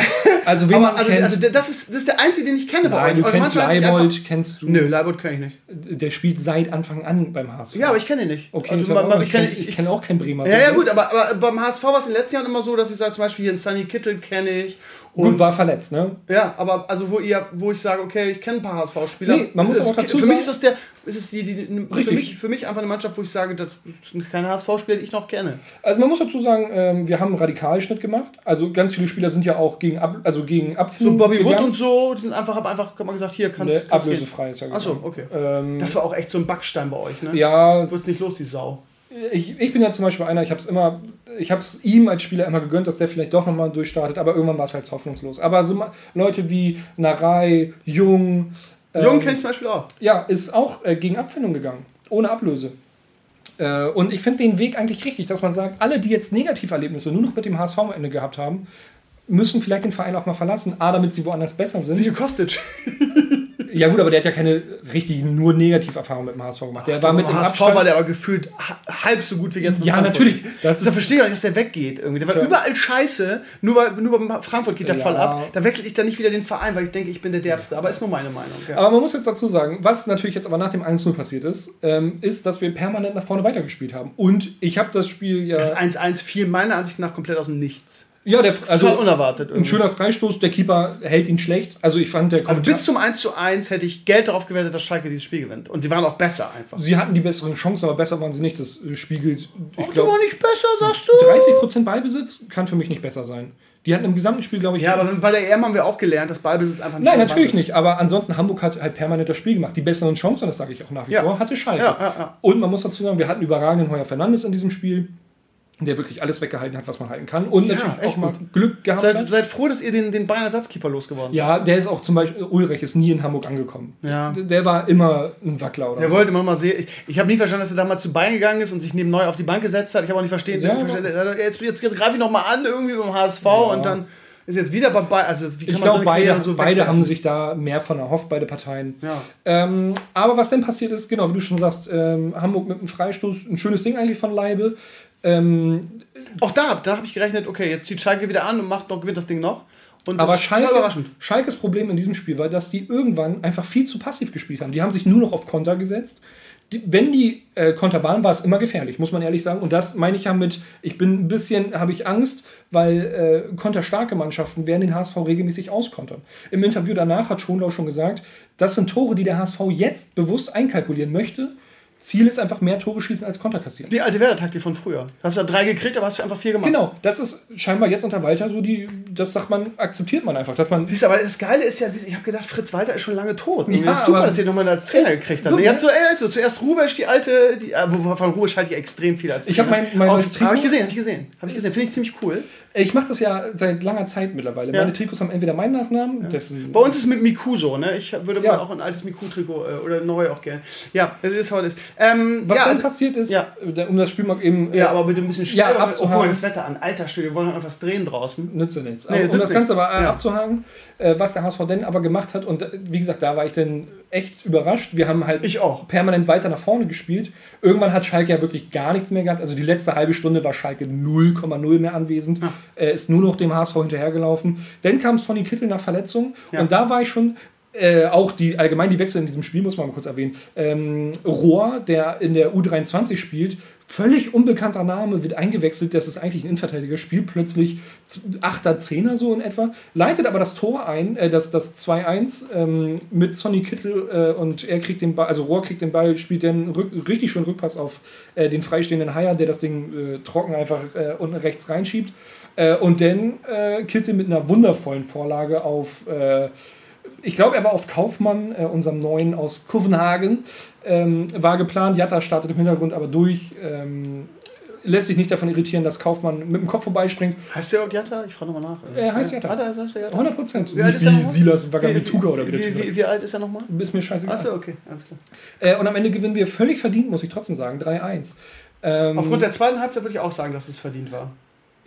Speaker 2: Also, wen
Speaker 1: Aber also,
Speaker 2: kennt,
Speaker 1: also das, ist, das ist der einzige, den ich kenne bei
Speaker 2: nein,
Speaker 1: euch.
Speaker 2: du
Speaker 1: Eure
Speaker 2: kennst
Speaker 1: Mannschaft
Speaker 2: Leibold, kennst du.
Speaker 1: Nö, Leibold kenne ich nicht.
Speaker 2: Der spielt seit Anfang an beim HSV.
Speaker 1: Ja, aber ich kenne ihn nicht.
Speaker 2: Okay,
Speaker 1: also, man, man,
Speaker 2: ich
Speaker 1: kenne
Speaker 2: ich kenn auch keinen Bremer.
Speaker 1: Ja, ja,
Speaker 2: So
Speaker 1: gut, aber, aber beim HSV war es in den letzten Jahren immer so, dass ich sage, zum Beispiel hier einen Sunny Kittel kenne ich. Und,
Speaker 2: Gut, war verletzt, ne?
Speaker 1: Ja, aber also wo ihr, wo ich sage, okay, ich kenne ein paar HSV-Spieler.
Speaker 2: Nee, man muss
Speaker 1: Es-
Speaker 2: aber dazu
Speaker 1: Für mich ist
Speaker 2: sagen-
Speaker 1: das der, ist es die, die, für, mich, für mich einfach eine Mannschaft, wo ich sage, das sind keine HSV-Spieler, die ich noch kenne.
Speaker 2: Also man muss dazu sagen, ähm, wir haben einen Radikalschnitt gemacht. Also ganz viele Spieler sind ja auch gegen, Ab also gegen
Speaker 1: So
Speaker 2: Abfindung
Speaker 1: Bobby Wood
Speaker 2: gegangen.
Speaker 1: und so, die sind einfach, hab einfach, man gesagt, hier kannst
Speaker 2: Ne,
Speaker 1: kannst
Speaker 2: ablösefrei ist ja
Speaker 1: gehen. Achso, okay.
Speaker 2: Ähm,
Speaker 1: Das war auch echt so ein Backstein bei euch, ne?
Speaker 2: ja,
Speaker 1: Wird's nicht los, die Sau.
Speaker 2: Ich, ich bin ja zum Beispiel einer, ich habe es immer, ich habe es ihm als Spieler immer gegönnt, dass der vielleicht doch nochmal durchstartet, aber irgendwann war es halt hoffnungslos. Aber so Leute wie Narei, Jung,
Speaker 1: Jung
Speaker 2: ähm,
Speaker 1: kennt ich zum Beispiel auch.
Speaker 2: ja, ist auch äh, gegen Abfindung gegangen, ohne Ablöse. Äh, und ich finde den Weg eigentlich richtig, dass man sagt, alle, die jetzt Negativerlebnisse nur noch mit dem HSV am Ende gehabt haben, müssen vielleicht den Verein auch mal verlassen. A, damit sie woanders besser sind.
Speaker 1: Siehe Kostic.
Speaker 2: Ja gut, aber der hat ja keine richtig nur Negativerfahrung mit dem HSV gemacht. Der war mit dem
Speaker 1: HSV
Speaker 2: Abstand.
Speaker 1: war der aber gefühlt ha- halb so gut wie jetzt mit
Speaker 2: Ja,
Speaker 1: Frankfurt.
Speaker 2: natürlich. Das
Speaker 1: Das verstehe ich auch nicht, dass der weggeht irgendwie. Der war
Speaker 2: Tja.
Speaker 1: überall scheiße, nur bei, nur bei Frankfurt geht der
Speaker 2: Ja.
Speaker 1: voll ab. Da wechsle ich dann nicht wieder den Verein, weil ich denke, ich bin der Derbste. Aber ist nur meine Meinung. Ja.
Speaker 2: aber man muss jetzt dazu sagen, was natürlich jetzt aber nach dem 1-0 passiert ist, ähm, ist, dass wir permanent nach vorne weitergespielt haben. Und ich habe das Spiel ja.
Speaker 1: Das 1-1 fiel meiner Ansicht nach komplett aus dem Nichts.
Speaker 2: Ja, der,
Speaker 1: Also
Speaker 2: also
Speaker 1: unerwartet
Speaker 2: ein
Speaker 1: irgendwie.
Speaker 2: schöner Freistoß, der Keeper hält ihn schlecht. Also ich fand der
Speaker 1: Also bis zum 1 zu 1 hätte ich Geld darauf gewertet, dass Schalke dieses Spiel gewinnt. Und sie waren auch besser einfach.
Speaker 2: Sie hatten die besseren Chancen, aber besser waren sie nicht. Das äh, spiegelt, ich glaube,
Speaker 1: war nicht besser, sagst du?
Speaker 2: 30% Ballbesitz kann für mich nicht besser sein. Die hatten im gesamten Spiel, glaube ich.
Speaker 1: Ja, aber bei der EM haben wir auch gelernt, dass Ballbesitz einfach nicht
Speaker 2: Nein, natürlich
Speaker 1: ist.
Speaker 2: nicht. Aber ansonsten, Hamburg hat halt permanent das Spiel gemacht. Die besseren Chancen, das sage ich auch nach wie
Speaker 1: Ja.
Speaker 2: vor, hatte Schalke.
Speaker 1: Ja, ja.
Speaker 2: Und man muss dazu sagen, wir hatten überragenden Heuer Fernandes in diesem Spiel, der wirklich alles weggehalten hat, was man halten kann. Und
Speaker 1: Ja,
Speaker 2: natürlich auch mal Glück gehabt
Speaker 1: Seid,
Speaker 2: hat.
Speaker 1: seid froh, dass ihr den, den Bayern-Ersatzkeeper losgeworden seid.
Speaker 2: Ja, der ist auch zum Beispiel, Ulrich ist nie in Hamburg angekommen.
Speaker 1: Ja.
Speaker 2: Der war immer ein Wackler oder
Speaker 1: Er
Speaker 2: so.
Speaker 1: wollte immer mal sehen. Ich, ich habe nie verstanden, dass er damals zu Bayern gegangen ist und sich neben neu auf die Bank gesetzt hat. Ich habe auch nicht verstehen.
Speaker 2: Ja,
Speaker 1: verstanden. Jetzt, jetzt, jetzt greife ich nochmal an, irgendwie beim HSV und dann ist jetzt wieder bei Bayern. Also, wie kann
Speaker 2: Ich
Speaker 1: man
Speaker 2: glaube,
Speaker 1: so
Speaker 2: beide,
Speaker 1: so
Speaker 2: beide haben sich da mehr von erhofft, beide Parteien.
Speaker 1: Ja.
Speaker 2: Ähm, aber was denn passiert ist, genau, wie du schon sagst, ähm, Hamburg mit einem Freistoß, ein schönes Ding eigentlich von Leibe. Ähm,
Speaker 1: Auch da, da habe ich gerechnet, okay, jetzt zieht Schalke wieder an und macht noch, gewinnt das Ding noch. Und
Speaker 2: aber Schalke. Schalkes Problem in diesem Spiel war, dass die irgendwann einfach viel zu passiv gespielt haben. Die haben sich nur noch auf Konter gesetzt. Die, wenn die äh, Konter waren, war es immer gefährlich, muss man ehrlich sagen. Und das meine ich ja mit, ich bin ein bisschen, habe ich Angst, weil äh, konterstarke Mannschaften werden den HSV regelmäßig auskontern. Im Interview danach hat Schonlau schon gesagt, das sind Tore, die der HSV jetzt bewusst einkalkulieren möchte. Ziel ist einfach mehr Tore schießen als Konter kassieren.
Speaker 1: Die alte Werder-Taktik von früher. Hast du ja drei gekriegt, aber hast du einfach vier gemacht.
Speaker 2: Genau, das ist scheinbar jetzt unter Walter so die, das sagt man, akzeptiert man einfach, dass man
Speaker 1: Siehst du, aber das Geile ist ja, ich habe gedacht, Fritz Walter ist schon lange tot.
Speaker 2: Ja,
Speaker 1: das ist super, dass ihr nochmal als Trainer gekriegt habt. Ihr habt so, ey, also zuerst Rubesch, die alte, die, äh, von Rubesch halte ich extrem viel als
Speaker 2: Ich hab mein- mein Trikot-
Speaker 1: Habe ich gesehen, habe ich gesehen. Habe ich gesehen, finde ich ziemlich cool.
Speaker 2: Ich mache das ja seit langer Zeit mittlerweile.
Speaker 1: Ja.
Speaker 2: Meine Trikots haben entweder meinen Nachnamen, dessen.
Speaker 1: Bei uns ist es mit Miku so, ne? Ich würde
Speaker 2: Ja.
Speaker 1: mal auch ein altes Miku-Trikot äh, oder neu auch gerne. Ja, es ist, was es ist. Ähm,
Speaker 2: Was
Speaker 1: ja,
Speaker 2: dann
Speaker 1: also,
Speaker 2: passiert ist,
Speaker 1: ja.
Speaker 2: um das Spiel mal eben. äh,
Speaker 1: ja, aber bitte ein bisschen
Speaker 2: Ja,
Speaker 1: schneller. oh, guck mal das Wetter an. Alter Schwede, wir wollen noch etwas drehen draußen.
Speaker 2: Nütze nichts.
Speaker 1: Nee,
Speaker 2: um
Speaker 1: nützt
Speaker 2: das Ganze aber äh,
Speaker 1: Ja.
Speaker 2: abzuhaken, äh, was der HSV denn aber gemacht hat, und äh, wie gesagt, da war ich dann echt überrascht. Wir haben halt
Speaker 1: Ich auch.
Speaker 2: permanent weiter nach vorne gespielt. Irgendwann hat Schalke ja wirklich gar nichts mehr gehabt. Also die letzte halbe Stunde war Schalke 0,0 mehr anwesend. Er ist nur noch dem HSV hinterhergelaufen. Dann kam Sonny Kittel nach Verletzung
Speaker 1: Ja.
Speaker 2: und da war ich schon. Äh, auch die allgemein die Wechsel in diesem Spiel muss man mal kurz erwähnen. Ähm, Rohr, der in der U23 spielt, völlig unbekannter Name, wird eingewechselt. Das ist eigentlich ein Innenverteidiger, spielt plötzlich 8er, 10er so in etwa, leitet aber das Tor ein, äh, das, das 2-1 ähm, mit Sonny Kittel äh, und er kriegt den Ball, also Rohr kriegt den Ball, spielt dann richtig schön Rückpass auf äh, den freistehenden Haier, der das Ding äh, trocken einfach äh, unten rechts reinschiebt. Äh, und dann Kittel mit einer wundervollen Vorlage auf ich glaube, er war auf Kaufmann, äh, unserem neuen aus Kopenhagen. Ähm, war geplant, Jatta startet im Hintergrund aber durch. Ähm, lässt sich nicht davon irritieren, dass Kaufmann mit dem Kopf vorbeispringt.
Speaker 1: Heißt der auch Jatta? Ich frage nochmal nach.
Speaker 2: Er heißt Jatta.
Speaker 1: Ah, heißt Jatta.
Speaker 2: 100 Prozent.
Speaker 1: Wie alt ist er
Speaker 2: wie? Silas Wagabituga oder wie der
Speaker 1: wie, wie, wie alt ist er nochmal?
Speaker 2: Ist mir scheißegal.
Speaker 1: Achso, okay, alles klar.
Speaker 2: Äh, und am Ende gewinnen wir völlig verdient, muss ich trotzdem sagen. 3-1. Ähm,
Speaker 1: Aufgrund der zweiten Halbzeit würde ich auch sagen, dass es verdient war.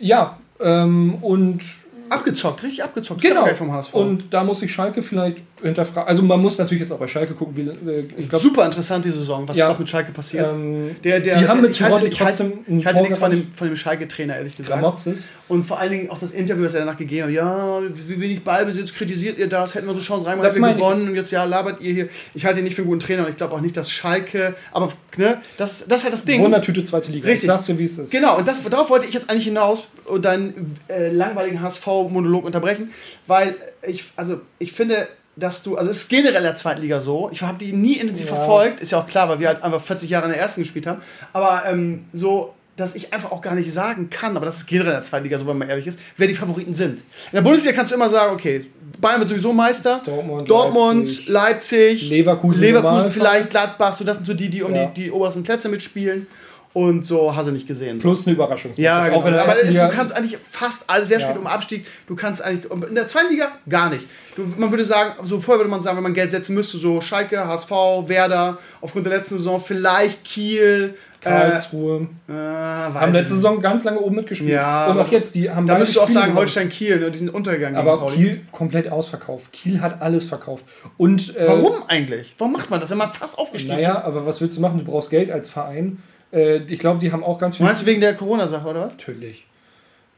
Speaker 2: ja, ähm, und
Speaker 1: Abgezockt, richtig abgezockt.
Speaker 2: Genau.
Speaker 1: HSV.
Speaker 2: Und da muss ich Schalke vielleicht hinterfragen. Also man muss natürlich jetzt auch bei Schalke gucken, wie äh, ich glaube,
Speaker 1: Super interessant die Saison, was,
Speaker 2: Ja.
Speaker 1: was mit Schalke passiert.
Speaker 2: ähm,
Speaker 1: der, der,
Speaker 2: die haben mit
Speaker 1: ich halte, ich halte, ich halte nichts von dem, von dem Schalke-Trainer, ehrlich gesagt.
Speaker 2: Gramotzes.
Speaker 1: Und vor allen Dingen auch das Interview, das er danach gegeben hat. Ja, wie wenig Ballbesitz, kritisiert ihr das? Hätten wir so Chancen rein,
Speaker 2: Das
Speaker 1: hätten wir gewonnen. Und jetzt, ja, labert ihr hier. Ich halte ihn nicht für einen guten Trainer und ich glaube auch nicht, dass Schalke, aber, ne, das, das ist halt das Ding.
Speaker 2: Wundertüte zweite Liga.
Speaker 1: Richtig.
Speaker 2: Ich sag's dir, wie es ist.
Speaker 1: Genau, und das, darauf wollte ich jetzt eigentlich hinaus und deinen äh, langweiligen HSV-Monolog unterbrechen, weil ich, also ich finde, dass du, also es ist generell in der zweiten Liga so, ich habe die nie intensiv
Speaker 2: Ja.
Speaker 1: verfolgt, ist ja auch klar, weil wir halt einfach 40 Jahre in der ersten gespielt haben, aber ähm, so, dass ich einfach auch gar nicht sagen kann, aber das ist generell in der zweiten Liga so, wenn man ehrlich ist, wer die Favoriten sind. In der Bundesliga kannst du immer sagen, okay, Bayern wird sowieso Meister,
Speaker 2: Dortmund,
Speaker 1: Dortmund Leipzig,
Speaker 2: Leverkusen,
Speaker 1: Leverkusen
Speaker 2: Normalfall.
Speaker 1: vielleicht, Gladbach, so das sind so die, die um
Speaker 2: Ja.
Speaker 1: die, die obersten Plätze mitspielen und so hast du nicht gesehen.
Speaker 2: Plus eine Überraschung.
Speaker 1: Ja, genau. Aber du kannst eigentlich fast alles, wer
Speaker 2: Ja.
Speaker 1: spielt um Abstieg, du kannst eigentlich, in der zweiten Liga gar nicht. Du, man würde sagen, so vorher würde man sagen, wenn man Geld setzen müsste, so Schalke, HSV, Werder, aufgrund der letzten Saison vielleicht Kiel,
Speaker 2: Karlsruhe.
Speaker 1: äh, äh, weiß
Speaker 2: haben letzte. Saison ganz lange oben mitgespielt.
Speaker 1: Ja,
Speaker 2: und auch jetzt, die haben
Speaker 1: Da müsstest du auch sagen,
Speaker 2: gewonnen.
Speaker 1: Holstein Kiel, ne, die sind untergegangen. gegen
Speaker 2: Aber. Kiel komplett ausverkauft. Kiel hat alles verkauft. Und, äh,
Speaker 1: Warum eigentlich? Warum macht man das, wenn man fast aufgestiegen
Speaker 2: Naja,
Speaker 1: ist?
Speaker 2: aber was willst du machen? Du brauchst Geld als Verein. Äh, ich glaube, die haben auch ganz viel.
Speaker 1: Meinst du wegen der Corona-Sache, oder was?
Speaker 2: Natürlich.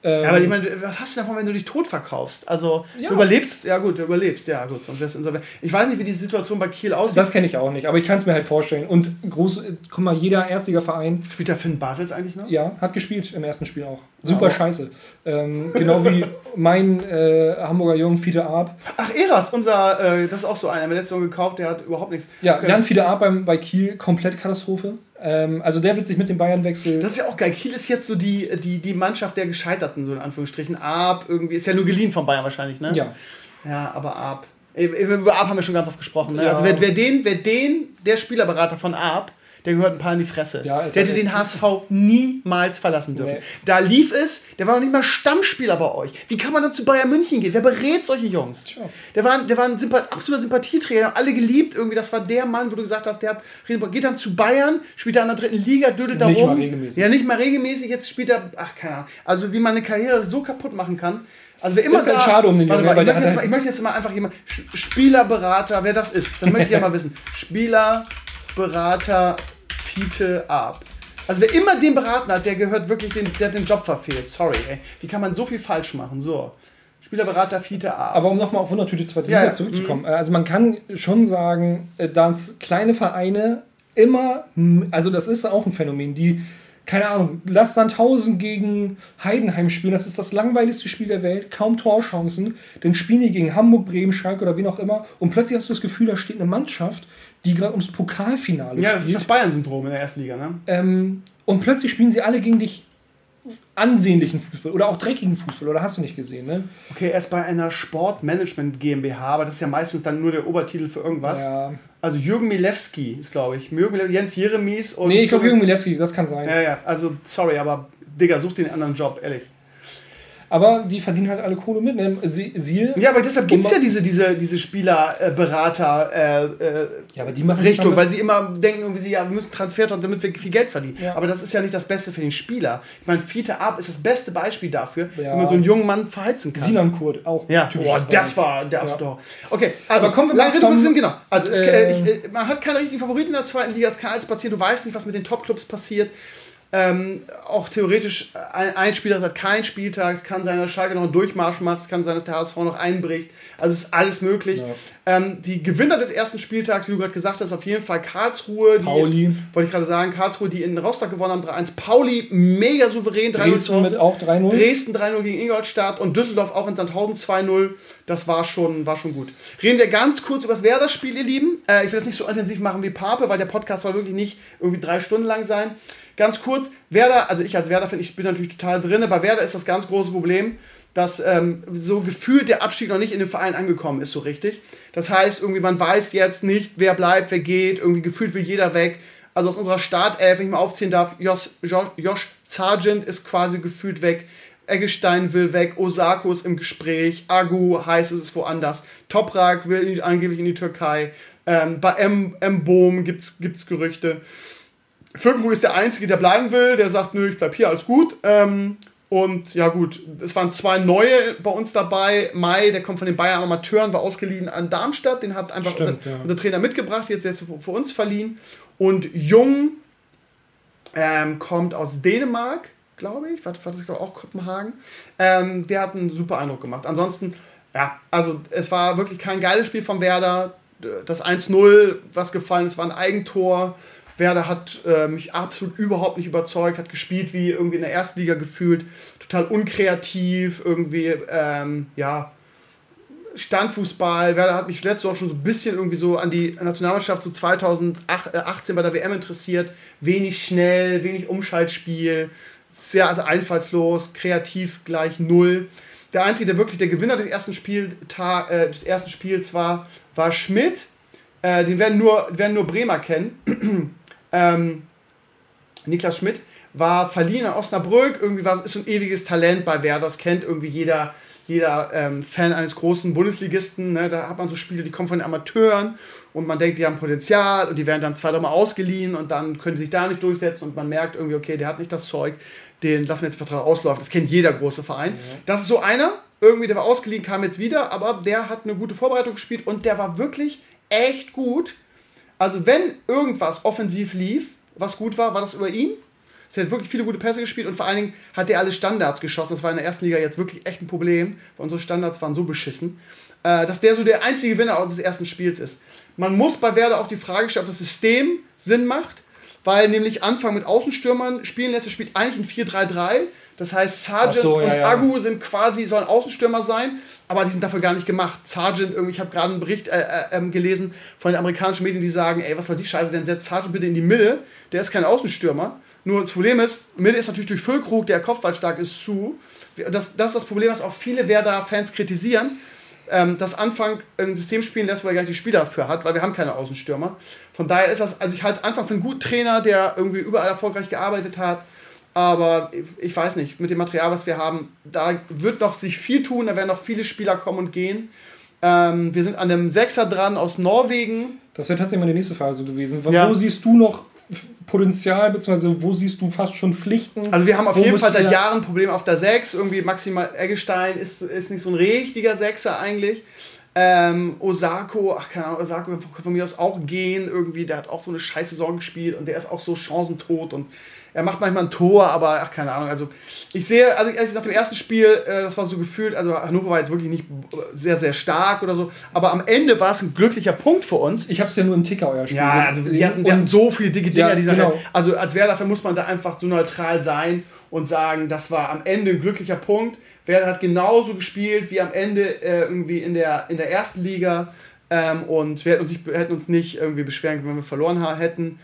Speaker 2: Ähm,
Speaker 1: Ja, aber ich meine, was hast du davon, wenn du dich tot verkaufst? Also,
Speaker 2: Ja.
Speaker 1: du überlebst, ja gut, du überlebst, ja gut, sonst wärst du insolvent. Ich weiß nicht, wie die Situation bei Kiel aussieht.
Speaker 2: das kenne ich auch nicht, aber ich kann es mir halt vorstellen. Und groß, guck mal, jeder Erstligaverein,
Speaker 1: Spielt der Finn Bartels eigentlich noch?
Speaker 2: ja, hat gespielt im ersten Spiel auch. Super
Speaker 1: auch.
Speaker 2: scheiße. Ähm, genau wie mein äh, Hamburger Jungen Fiete Arp.
Speaker 1: Ach, Eras, unser, äh, das ist auch so einer, der letzte Saison gekauft, der hat überhaupt nichts.
Speaker 2: Ja,
Speaker 1: Okay.
Speaker 2: Jan Fiete Arp beim, bei Kiel, komplett Katastrophe. Ähm, also der wird sich mit dem Bayern-Wechsel.
Speaker 1: Das ist ja auch geil. Kiel ist jetzt so die, die, die Mannschaft der Gescheiterten, so in Anführungsstrichen. Arp irgendwie, ist ja nur geliehen von Bayern wahrscheinlich, ne?
Speaker 2: Ja.
Speaker 1: Ja, aber. Äh, Über Arp haben wir schon ganz oft gesprochen, ne?
Speaker 2: Ja.
Speaker 1: Also wer, wer, den, wer den, der Spielerberater von Arp, der gehört ein paar in die Fresse.
Speaker 2: Ja,
Speaker 1: der hätte
Speaker 2: halt-
Speaker 1: den HSV niemals verlassen dürfen.
Speaker 2: Nee.
Speaker 1: Da lief es, der war noch nicht mal Stammspieler bei euch. Wie kann man dann zu Bayern München gehen? Wer berät solche Jungs?
Speaker 2: Tja.
Speaker 1: Der war, der war ein Sympath absoluter Sympathieträger, alle geliebt irgendwie. Das war der Mann, wo du gesagt hast, der hat, geht dann zu Bayern, spielt da in der dritten Liga, dödelt da
Speaker 2: Nicht
Speaker 1: rum.
Speaker 2: mal regelmäßig.
Speaker 1: Ja, nicht mal regelmäßig. Jetzt spielt er, ach keine Ahnung. Also wie man eine Karriere so kaputt machen kann. Also wer immer
Speaker 2: Ist halt
Speaker 1: da,
Speaker 2: schade um den
Speaker 1: Warte
Speaker 2: Jungen,
Speaker 1: mal, ich, möchte jetzt mal, ich möchte jetzt mal einfach jemand, Spielerberater, wer das ist, das möchte ich ja mal wissen. Spielerberater Fiete Arp. Also wer immer den beraten hat, der gehört wirklich, den, der hat den Job verfehlt. Sorry, ey. Wie kann man so viel falsch machen? So. Spielerberater Fiete Arp.
Speaker 2: Aber um nochmal auf Wundertüte zweite
Speaker 1: Ja,
Speaker 2: Liga
Speaker 1: ja.
Speaker 2: zurückzukommen. äh, Also man kann schon sagen, äh, dass kleine Vereine immer, also das ist auch ein Phänomen, die, keine Ahnung, lass Sandhausen gegen Heidenheim spielen, das ist das langweiligste Spiel der Welt, kaum Torchancen, dann spielen die gegen Hamburg, Bremen, Schalke oder wen auch immer und plötzlich hast du das Gefühl, da steht eine Mannschaft, die gerade ums Pokalfinale
Speaker 1: ja, das ist
Speaker 2: spielt.
Speaker 1: das Bayern-Syndrom in der ersten Liga, ne?
Speaker 2: Ähm, und plötzlich spielen sie alle gegen dich ansehnlichen Fußball oder auch dreckigen Fußball, oder hast du nicht gesehen, ne?
Speaker 1: Okay, er ist bei einer Sportmanagement GmbH, aber das ist ja meistens dann nur der Obertitel für irgendwas.
Speaker 2: Ja.
Speaker 1: Also Jürgen Milewski ist, glaube ich. Jens Jeremies und.
Speaker 2: Nee, ich glaube Jürgen Milewski, das kann sein.
Speaker 1: Ja, ja, also sorry, aber Digga, such dir einen anderen Job, ehrlich.
Speaker 2: Aber die verdienen halt alle Kohle mit. Ne? Sie, siehe.
Speaker 1: Ja, aber deshalb gibt es ja diese, diese, diese Spielerberater äh, äh,
Speaker 2: Ja, aber die machen
Speaker 1: Richtung, weil sie immer denken, irgendwie, sie, ja, wir müssen Transfer damit wir viel Geld verdienen.
Speaker 2: Ja.
Speaker 1: Aber das ist ja nicht das Beste für den Spieler. Ich meine, Fiete Ab ist das beste Beispiel dafür,
Speaker 2: Ja.
Speaker 1: wie man so einen jungen Mann verheizen kann.
Speaker 2: Sinan Kurt auch.
Speaker 1: Ja, boah, das war der absolute. Okay, also
Speaker 2: Aber kommen wir mal vom-
Speaker 1: Sinn, genau. Also es,
Speaker 2: äh,
Speaker 1: äh, ich, äh, man hat keine richtigen Favoriten in der zweiten Liga, es kann alles passieren, du weißt nicht, was mit den Topclubs passiert. Ähm, auch theoretisch, ein, ein Spieler hat keinen Spieltag, es kann sein, dass Schalke noch einen Durchmarsch macht, es kann sein, dass der HSV noch einbricht. Also es ist alles möglich. Ähm, die Gewinner des ersten Spieltags, wie du gerade gesagt hast, auf jeden Fall Karlsruhe. Die,
Speaker 2: Pauli.
Speaker 1: Wollte ich gerade sagen, Karlsruhe, die in Rostock gewonnen haben, 3-1. Pauli, mega souverän, 3-0 zu
Speaker 2: Dresden mit auch 3-0.
Speaker 1: Dresden 3-0 gegen Ingolstadt und Düsseldorf auch in Sandhausen 2-0. Das war schon, war schon gut. Reden wir ganz kurz über das Werder-Spiel, ihr Lieben. Äh, ich will das nicht so intensiv machen wie Pape, weil der Podcast soll wirklich nicht irgendwie drei Stunden lang sein. Ganz kurz, Werder, also ich als Werder finde, ich bin natürlich total drin. Bei Werder ist das ganz große Problem, dass ähm, so gefühlt der Abstieg noch nicht in den Verein angekommen ist, so richtig. Das heißt, irgendwie man weiß jetzt nicht, wer bleibt, wer geht. Irgendwie gefühlt will jeder weg. Also aus unserer Startelf, wenn ich mal aufziehen darf, Josh, Josh, Josh Sargent ist quasi gefühlt weg. Eggestein will weg, Osako ist im Gespräch, Agu heißt es ist woanders, Toprak will angeblich in die Türkei, ähm, bei M, M Boom gibt es Gerüchte. Füllkrug ist der Einzige, der bleiben will, der sagt, nö, ich bleib hier, alles gut. Ähm, und ja gut, es waren zwei neue bei uns dabei. Mai, der kommt von den Bayern Amateuren, war ausgeliehen an Darmstadt. Den hat einfach Stimmt, unser, ja. unser, Trainer mitgebracht, jetzt jetzt für uns verliehen. Und Jung ähm, kommt aus Dänemark, glaube ich. War, war das glaube auch Kopenhagen. Ähm, der hat einen super Eindruck gemacht. Ansonsten, ja, also es war wirklich kein geiles Spiel von Werder. Das 1-0, was gefallen ist, war ein Eigentor. Werder hat äh, mich absolut überhaupt nicht überzeugt, hat gespielt wie irgendwie in der ersten Liga gefühlt, total unkreativ, irgendwie, ähm, ja, Standfußball. Werder hat mich letztes Jahr schon so ein bisschen irgendwie so an die Nationalmannschaft so 2018 bei der WM interessiert. Wenig schnell, wenig Umschaltspiel, sehr also einfallslos, kreativ gleich null. Der einzige, der wirklich der Gewinner des ersten, Spieltag, äh, des ersten Spiels war, war Schmidt. Äh, den werden nur, werden nur Bremer kennen. Ähm, Niklas Schmidt war verliehen an Osnabrück, irgendwie war, ist so ein ewiges Talent bei Werder, das kennt irgendwie jeder, jeder ähm, Fan eines großen Bundesligisten. Ne? Da hat man so Spiele, die kommen von den Amateuren und man denkt, die haben Potenzial und die werden dann zwei, dreimal ausgeliehen und dann können sie sich da nicht durchsetzen und man merkt irgendwie, okay, der hat nicht das Zeug, den lassen wir jetzt Vertrag auslaufen. Das kennt jeder große Verein. Ja. Das ist so einer, irgendwie, der war ausgeliehen, kam jetzt wieder, aber der hat eine gute Vorbereitung gespielt und der war wirklich echt gut. Also wenn irgendwas offensiv lief, was gut war, war das über ihn. Er hat wirklich viele gute Pässe gespielt und vor allen Dingen hat er alle Standards geschossen. Das war in der ersten Liga jetzt wirklich echt ein Problem, weil unsere Standards waren so beschissen, äh, dass der so der einzige Gewinner des ersten Spiels ist. Man muss bei Werder auch die Frage stellen, ob das System Sinn macht, weil nämlich Anfang mit Außenstürmern spielen lässt. Er spielt eigentlich ein 4-3-3. Das heißt, Sargent so, ja, und. Agu sind quasi, sollen Außenstürmer sein aber die sind dafür gar nicht gemacht. Sargent, irgendwie, ich habe gerade einen Bericht äh, äh, ähm, gelesen von den amerikanischen Medien, die sagen, ey, was soll die Scheiße denn? Setzt Sargent bitte in die Mitte, der ist kein Außenstürmer. Nur das Problem ist, Mitte ist natürlich durch Füllkrug, der kopfballstark ist, zu. Das, das ist das Problem, was auch viele Werder-Fans kritisieren, ähm, dass Anfang ein System spielen lässt, wo er gar nicht die Spieler dafür hat, weil wir haben keine Außenstürmer. Von daher ist das, also ich halte Anfang für einen guten Trainer, der irgendwie überall erfolgreich gearbeitet hat, aber ich weiß nicht, mit dem Material, was wir haben, da wird noch sich viel tun, da werden noch viele Spieler kommen und gehen. Ähm, wir sind an einem Sechser dran aus Norwegen.
Speaker 2: Das wäre tatsächlich meine nächste Frage so gewesen. Wo ja. siehst du noch Potenzial, beziehungsweise wo siehst du fast schon Pflichten?
Speaker 1: Also wir haben auf jeden Fall seit Jahren Probleme auf der Sechs. Irgendwie maximal Eggestein ist, ist nicht so ein richtiger Sechser eigentlich. Ähm, Osako, ach keine Ahnung, Osako kann von mir aus auch gehen irgendwie. Der hat auch so eine scheiße Saison gespielt und der ist auch so chancentot und er macht manchmal ein Tor, aber ach, keine Ahnung. Also ich sehe, also als ich nach dem ersten Spiel, äh, das war so gefühlt, also Hannover war jetzt wirklich nicht sehr, sehr stark oder so, aber am Ende war es ein glücklicher Punkt für uns.
Speaker 2: Ich habe es ja nur im Ticker, euer Spiel.
Speaker 1: Ja, also die hatten, die hatten so viele dicke Dinger, ja, die genau. Also als Werder muss man da einfach so neutral sein und sagen, das war am Ende ein glücklicher Punkt. Werder hat genauso gespielt wie am Ende äh, irgendwie in der, in der ersten Liga. Ähm, und wir hätten uns, nicht, hätten uns nicht irgendwie beschweren, wenn wir verloren hätten.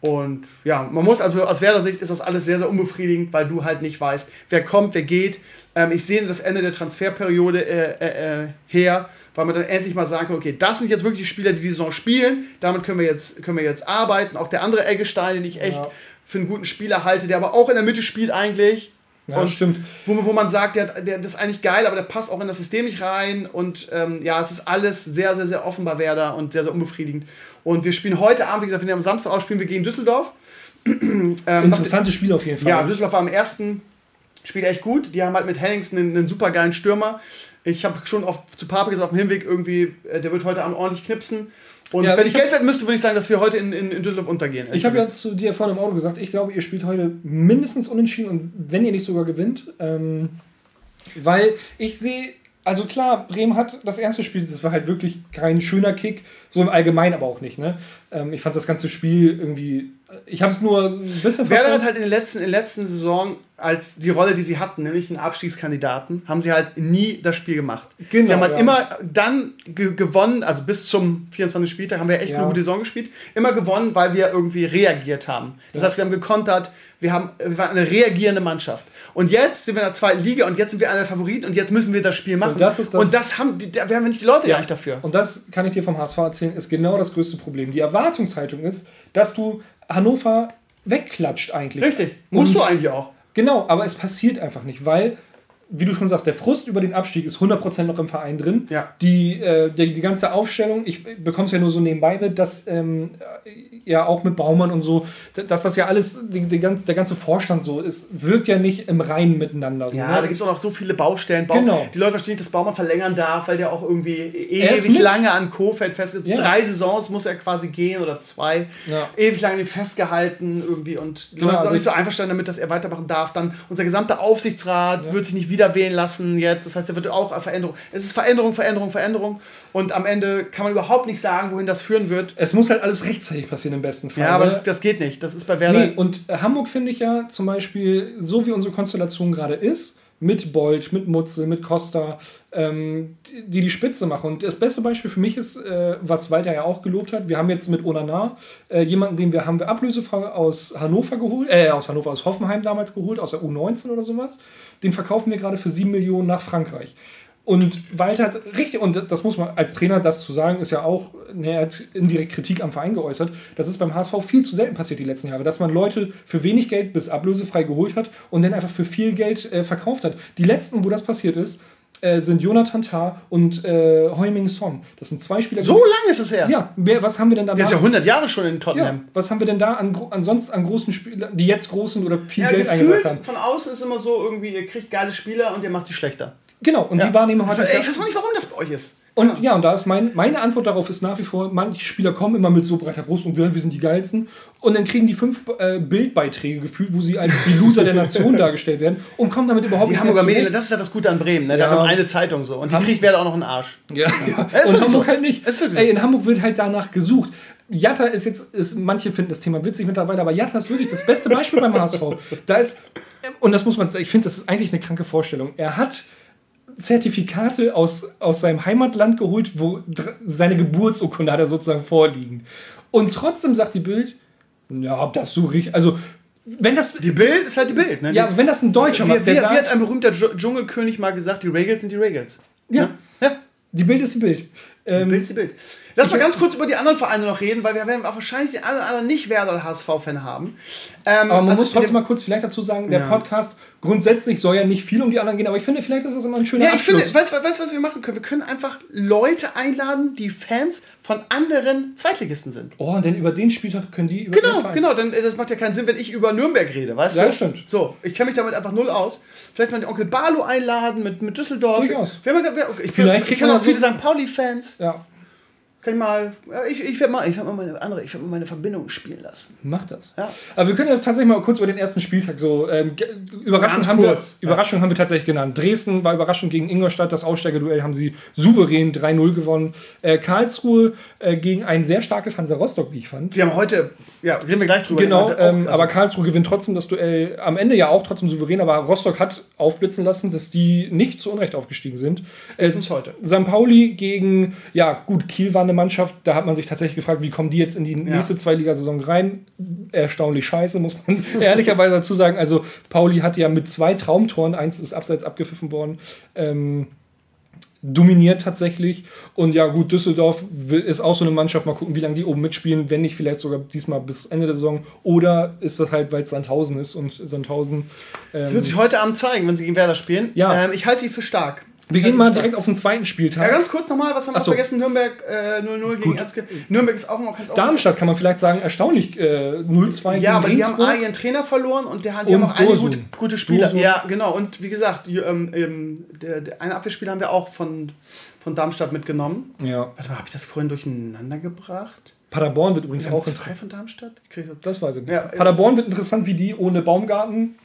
Speaker 1: Und ja, man muss, also aus Werder-Sicht ist das alles sehr, sehr unbefriedigend, weil du halt nicht weißt, wer kommt, wer geht. Ähm, ich sehe das Ende der Transferperiode äh, äh, äh, her, weil man dann endlich mal sagen kann, okay, das sind jetzt wirklich die Spieler, die die Saison spielen, damit können wir jetzt, können wir jetzt arbeiten. Auch der andere Eggestein, den ich echt ja. für einen guten Spieler halte, der aber auch in der Mitte spielt eigentlich.
Speaker 2: Ja, und stimmt.
Speaker 1: Wo, wo man sagt, der, der, das ist eigentlich geil, aber der passt auch in das System nicht rein. Und ähm, ja, es ist alles sehr, sehr, sehr offen bei Werder und sehr, sehr unbefriedigend. Und wir spielen heute Abend, wie gesagt, wenn wir am Samstag auch spielen wir gegen Düsseldorf.
Speaker 2: ähm, Interessantes Spiel auf jeden Fall.
Speaker 1: Ja, Düsseldorf war am ersten Spiel echt gut. Die haben halt mit Hennings einen, einen super geilen Stürmer. Ich habe schon auf, zu Pape gesagt, auf dem Hinweg irgendwie, äh, der wird heute Abend ordentlich knipsen. Und ja, wenn ich, ich Geld wetten müsste, würde ich sagen, dass wir heute in, in, in Düsseldorf untergehen.
Speaker 2: Ich habe ja zu dir vorhin im Auto gesagt, ich glaube, ihr spielt heute mindestens unentschieden und wenn ihr nicht sogar gewinnt. Ähm, weil ich sehe also klar, Bremen hat das erste Spiel, das war halt wirklich kein schöner Kick, so im Allgemeinen aber auch nicht. Ne? Ähm, ich fand das ganze Spiel irgendwie, ich habe es nur ein bisschen
Speaker 1: Werder hat halt in der, letzten, in der letzten Saison als die Rolle, die sie hatten, nämlich einen Abstiegskandidaten, haben sie halt nie das Spiel gemacht. Genau, sie haben halt ja. immer dann ge gewonnen, also bis zum 24. Spieltag haben wir echt ja. eine gute Saison gespielt, immer gewonnen, weil wir irgendwie reagiert haben. Das ja. heißt, wir haben gekontert, wir, haben, wir waren eine reagierende Mannschaft. Und jetzt sind wir in der zweiten Liga und jetzt sind wir einer der Favoriten und jetzt müssen wir das Spiel machen. Und das, ist das, und das haben, da haben wir nicht die Leute ja. nicht dafür.
Speaker 2: Und das kann ich dir vom HSV erzählen, ist genau das größte Problem. Die Erwartungshaltung ist, dass du Hannover wegklatscht eigentlich.
Speaker 1: Richtig. Musst
Speaker 2: Und-
Speaker 1: du eigentlich auch.
Speaker 2: Genau, aber es passiert einfach nicht, weil, wie du schon sagst, der Frust über den Abstieg ist 100% noch im Verein drin.
Speaker 1: Ja.
Speaker 2: Die, äh, die, die ganze Aufstellung, ich bekomme es ja nur so nebenbei mit, dass ähm, ja auch mit Baumann und so, dass das ja alles, die, die ganze, der ganze Vorstand so ist, wirkt ja nicht im Reinen miteinander. So,
Speaker 1: Ja,
Speaker 2: ne?
Speaker 1: da gibt es auch noch so viele Baustellen. Bau
Speaker 2: Genau.
Speaker 1: Die Leute verstehen nicht, dass Baumann verlängern darf, weil der auch irgendwie
Speaker 2: ist
Speaker 1: ewig lange an Kofeld fest ist.
Speaker 2: Ja.
Speaker 1: Drei Saisons muss er quasi gehen oder zwei.
Speaker 2: Ja.
Speaker 1: Ewig lange festgehalten irgendwie und die
Speaker 2: Genau,
Speaker 1: Leute sind
Speaker 2: also
Speaker 1: auch nicht
Speaker 2: ich-
Speaker 1: so einverstanden damit, dass er weitermachen darf. Dann unser gesamter Aufsichtsrat wird sich nicht wieder wählen lassen jetzt. Das heißt, er wird auch eine Veränderung. Es ist Veränderung, Veränderung, Veränderung. Und am Ende kann man überhaupt nicht sagen, wohin das führen wird.
Speaker 2: Es muss halt alles rechtzeitig passieren im besten Fall.
Speaker 1: Ja, aber das, das geht nicht. Das ist bei Werder.
Speaker 2: Nee, und äh, Hamburg finde ich ja zum Beispiel, so wie unsere Konstellation gerade ist, mit Bolt, mit Mutzel, mit Costa, ähm, die- die Spitze machen. Und das beste Beispiel für mich ist, äh, was Walter ja auch gelobt hat, wir haben jetzt mit Onana äh, jemanden, den wir haben wir ablösefrei aus Hannover geholt, äh, aus Hannover, aus Hoffenheim damals geholt, aus der U19 oder sowas. Den verkaufen wir gerade für 7 Millionen nach Frankreich. Und Walter hat richtig, und das muss man als Trainer das zu sagen, ist ja auch, ne, er hat indirekt Kritik am Verein geäußert. Das ist beim HSV viel zu selten passiert die letzten Jahre, dass man Leute für wenig Geld bis ablösefrei geholt hat und dann einfach für viel Geld äh, verkauft hat. Die letzten, wo das passiert ist, äh, sind Jonathan Tah und äh, Heuming Son. Das sind zwei Spieler.
Speaker 1: so lange ist es her.
Speaker 2: Ja, wer, was haben wir denn da?
Speaker 1: Der ist ja 100 Jahre schon in
Speaker 2: ja,
Speaker 1: Tottenham.
Speaker 2: was haben wir denn da an, ansonsten an großen Spielern, die jetzt groß sind oder viel
Speaker 1: Ja,
Speaker 2: Geld eingebracht
Speaker 1: gefühlt
Speaker 2: haben?
Speaker 1: von außen ist immer so irgendwie, ihr kriegt geile Spieler und ihr macht die schlechter.
Speaker 2: Genau, und die Wahrnehmung hat
Speaker 1: Ich weiß auch nicht, warum das bei euch ist.
Speaker 2: Und ja, und da ist mein, meine Antwort darauf ist nach wie vor, manche Spieler kommen immer mit so breiter Brust und wir, wir sind die geilsten. Und dann kriegen die fünf äh, Bildbeiträge gefühlt, wo sie als die Loser der Nation dargestellt werden und kommen damit überhaupt
Speaker 1: Die
Speaker 2: nicht
Speaker 1: Hamburger
Speaker 2: mehr
Speaker 1: Medien, das ist ja das Gute an Bremen, ne? Da
Speaker 2: Ja.
Speaker 1: hat nur eine Zeitung so. Und die
Speaker 2: Ham-
Speaker 1: kriegt Werder auch noch einen Arsch.
Speaker 2: Ja, ja.
Speaker 1: ist
Speaker 2: Und Hamburg
Speaker 1: so.
Speaker 2: halt nicht. Ey, in Hamburg wird halt danach gesucht. Jatta ist jetzt, ist, manche finden das Thema witzig mittlerweile, aber Jatta ist wirklich das beste Beispiel beim HSV. Da ist, und das muss man, ich finde, das ist eigentlich eine kranke Vorstellung. Er hat Zertifikate aus, aus seinem Heimatland geholt, wo seine Geburtsurkunde hat er sozusagen vorliegen. Und trotzdem sagt die Bild, ja, das suche ich. Also, wenn das,
Speaker 1: Die Bild ist halt die Bild, ne?
Speaker 2: ja, wenn das ein Deutscher
Speaker 1: wie,
Speaker 2: macht,
Speaker 1: wie, wie
Speaker 2: sagt,
Speaker 1: hat ein berühmter Dschung- Dschungelkönig mal gesagt, die Regels sind die Regels.
Speaker 2: Ja.
Speaker 1: Ne? ja.
Speaker 2: die Bild ist die Bild.
Speaker 1: Die
Speaker 2: Ähm,
Speaker 1: Bild ist die Bild. Lass mal ganz kurz über die anderen Vereine noch reden, weil wir werden auch wahrscheinlich die anderen nicht Werder oder HSV-Fan haben. Ähm,
Speaker 2: Aber man
Speaker 1: also
Speaker 2: muss trotzdem
Speaker 1: wir-
Speaker 2: mal kurz vielleicht dazu sagen, der
Speaker 1: Ja.
Speaker 2: Podcast grundsätzlich soll ja nicht viel um die anderen gehen, aber ich finde, vielleicht ist das immer ein schöner
Speaker 1: Ja, ich finde,
Speaker 2: Abschluss.
Speaker 1: weißt du, weißt, du, was wir machen können? Wir können einfach Leute einladen, die Fans von anderen Zweitligisten sind.
Speaker 2: oh, und dann über den Spieltag können die über
Speaker 1: Genau, genau. Dann, das macht ja keinen Sinn, wenn ich über Nürnberg rede, weißt
Speaker 2: Ja,
Speaker 1: du?
Speaker 2: das stimmt.
Speaker 1: So, ich kenne mich damit einfach null aus. Vielleicht mal den Onkel Barlo einladen mit, mit Düsseldorf.
Speaker 2: Durchaus.
Speaker 1: Wer, wer, wer, ich
Speaker 2: Vielleicht
Speaker 1: ich
Speaker 2: man
Speaker 1: auch viele St. Pauli-Fans.
Speaker 2: Ja,
Speaker 1: Kann ich mal, ja, ich, ich werde mal, ich werd mal meine andere, ich werde mal meine Verbindung spielen lassen.
Speaker 2: macht das.
Speaker 1: Ja.
Speaker 2: Aber wir können ja tatsächlich mal kurz über den ersten Spieltag so. Ähm, Überraschung, haben wir, Überraschung haben wir tatsächlich genannt. Dresden war Überraschung gegen Ingolstadt. Das Aussteigerduell haben sie souverän 3-0 gewonnen. Äh, Karlsruhe äh, gegen ein sehr starkes Hansa Rostock, wie ich fand.
Speaker 1: Die haben heute, ja, reden wir gleich drüber.
Speaker 2: Genau, ähm, aber Karlsruhe gewinnt trotzdem das Duell. Am Ende ja auch trotzdem souverän, aber Rostock hat aufblitzen lassen, dass die nicht zu Unrecht aufgestiegen sind. Äh,
Speaker 1: Spätestens heute.
Speaker 2: St. Pauli gegen, ja gut, Kiel war eine Mannschaft, da hat man sich tatsächlich gefragt, wie kommen die jetzt in die nächste Zweitligasaison rein? Erstaunlich scheiße, muss man ehrlicherweise dazu sagen. Also Pauli hat ja mit zwei Traumtoren, eins ist abseits abgepfiffen worden, ähm, dominiert tatsächlich. Und ja, gut, Düsseldorf ist auch so eine Mannschaft. Mal gucken, wie lange die oben mitspielen, wenn nicht vielleicht sogar diesmal bis Ende der Saison. Oder ist das halt, weil es Sandhausen ist und Sandhausen.
Speaker 1: das
Speaker 2: Ähm,
Speaker 1: wird sich heute Abend zeigen, wenn sie gegen Werder spielen.
Speaker 2: Ja.
Speaker 1: Ähm, ich halte die für stark.
Speaker 2: Wir gehen mal direkt auf den zweiten
Speaker 1: Ja,
Speaker 2: Spieltag.
Speaker 1: ganz kurz nochmal, was haben wir
Speaker 2: so.
Speaker 1: vergessen? Nürnberg äh, 0-0 gegen
Speaker 2: Gut.
Speaker 1: Erzge. Nürnberg ist auch noch ganz
Speaker 2: Darmstadt kann man vielleicht sagen, erstaunlich äh, 0-2
Speaker 1: Ja, aber die haben. A, ihren Trainer verloren und der,
Speaker 2: Und
Speaker 1: haben auch einige gute, gute Spieler.
Speaker 2: Dursun.
Speaker 1: Ja, genau. Und wie gesagt, die, ähm, ähm, der, der eine Abwehrspieler haben wir auch von, von Darmstadt mitgenommen.
Speaker 2: Ja.
Speaker 1: Warte mal, habe ich das vorhin durcheinander gebracht?
Speaker 2: Paderborn wird übrigens
Speaker 1: Wir
Speaker 2: auch
Speaker 1: zwei von Darmstadt? Das-
Speaker 2: Das weiß ich nicht.
Speaker 1: Ja,
Speaker 2: Paderborn wird interessant, wie die ohne Baumgarten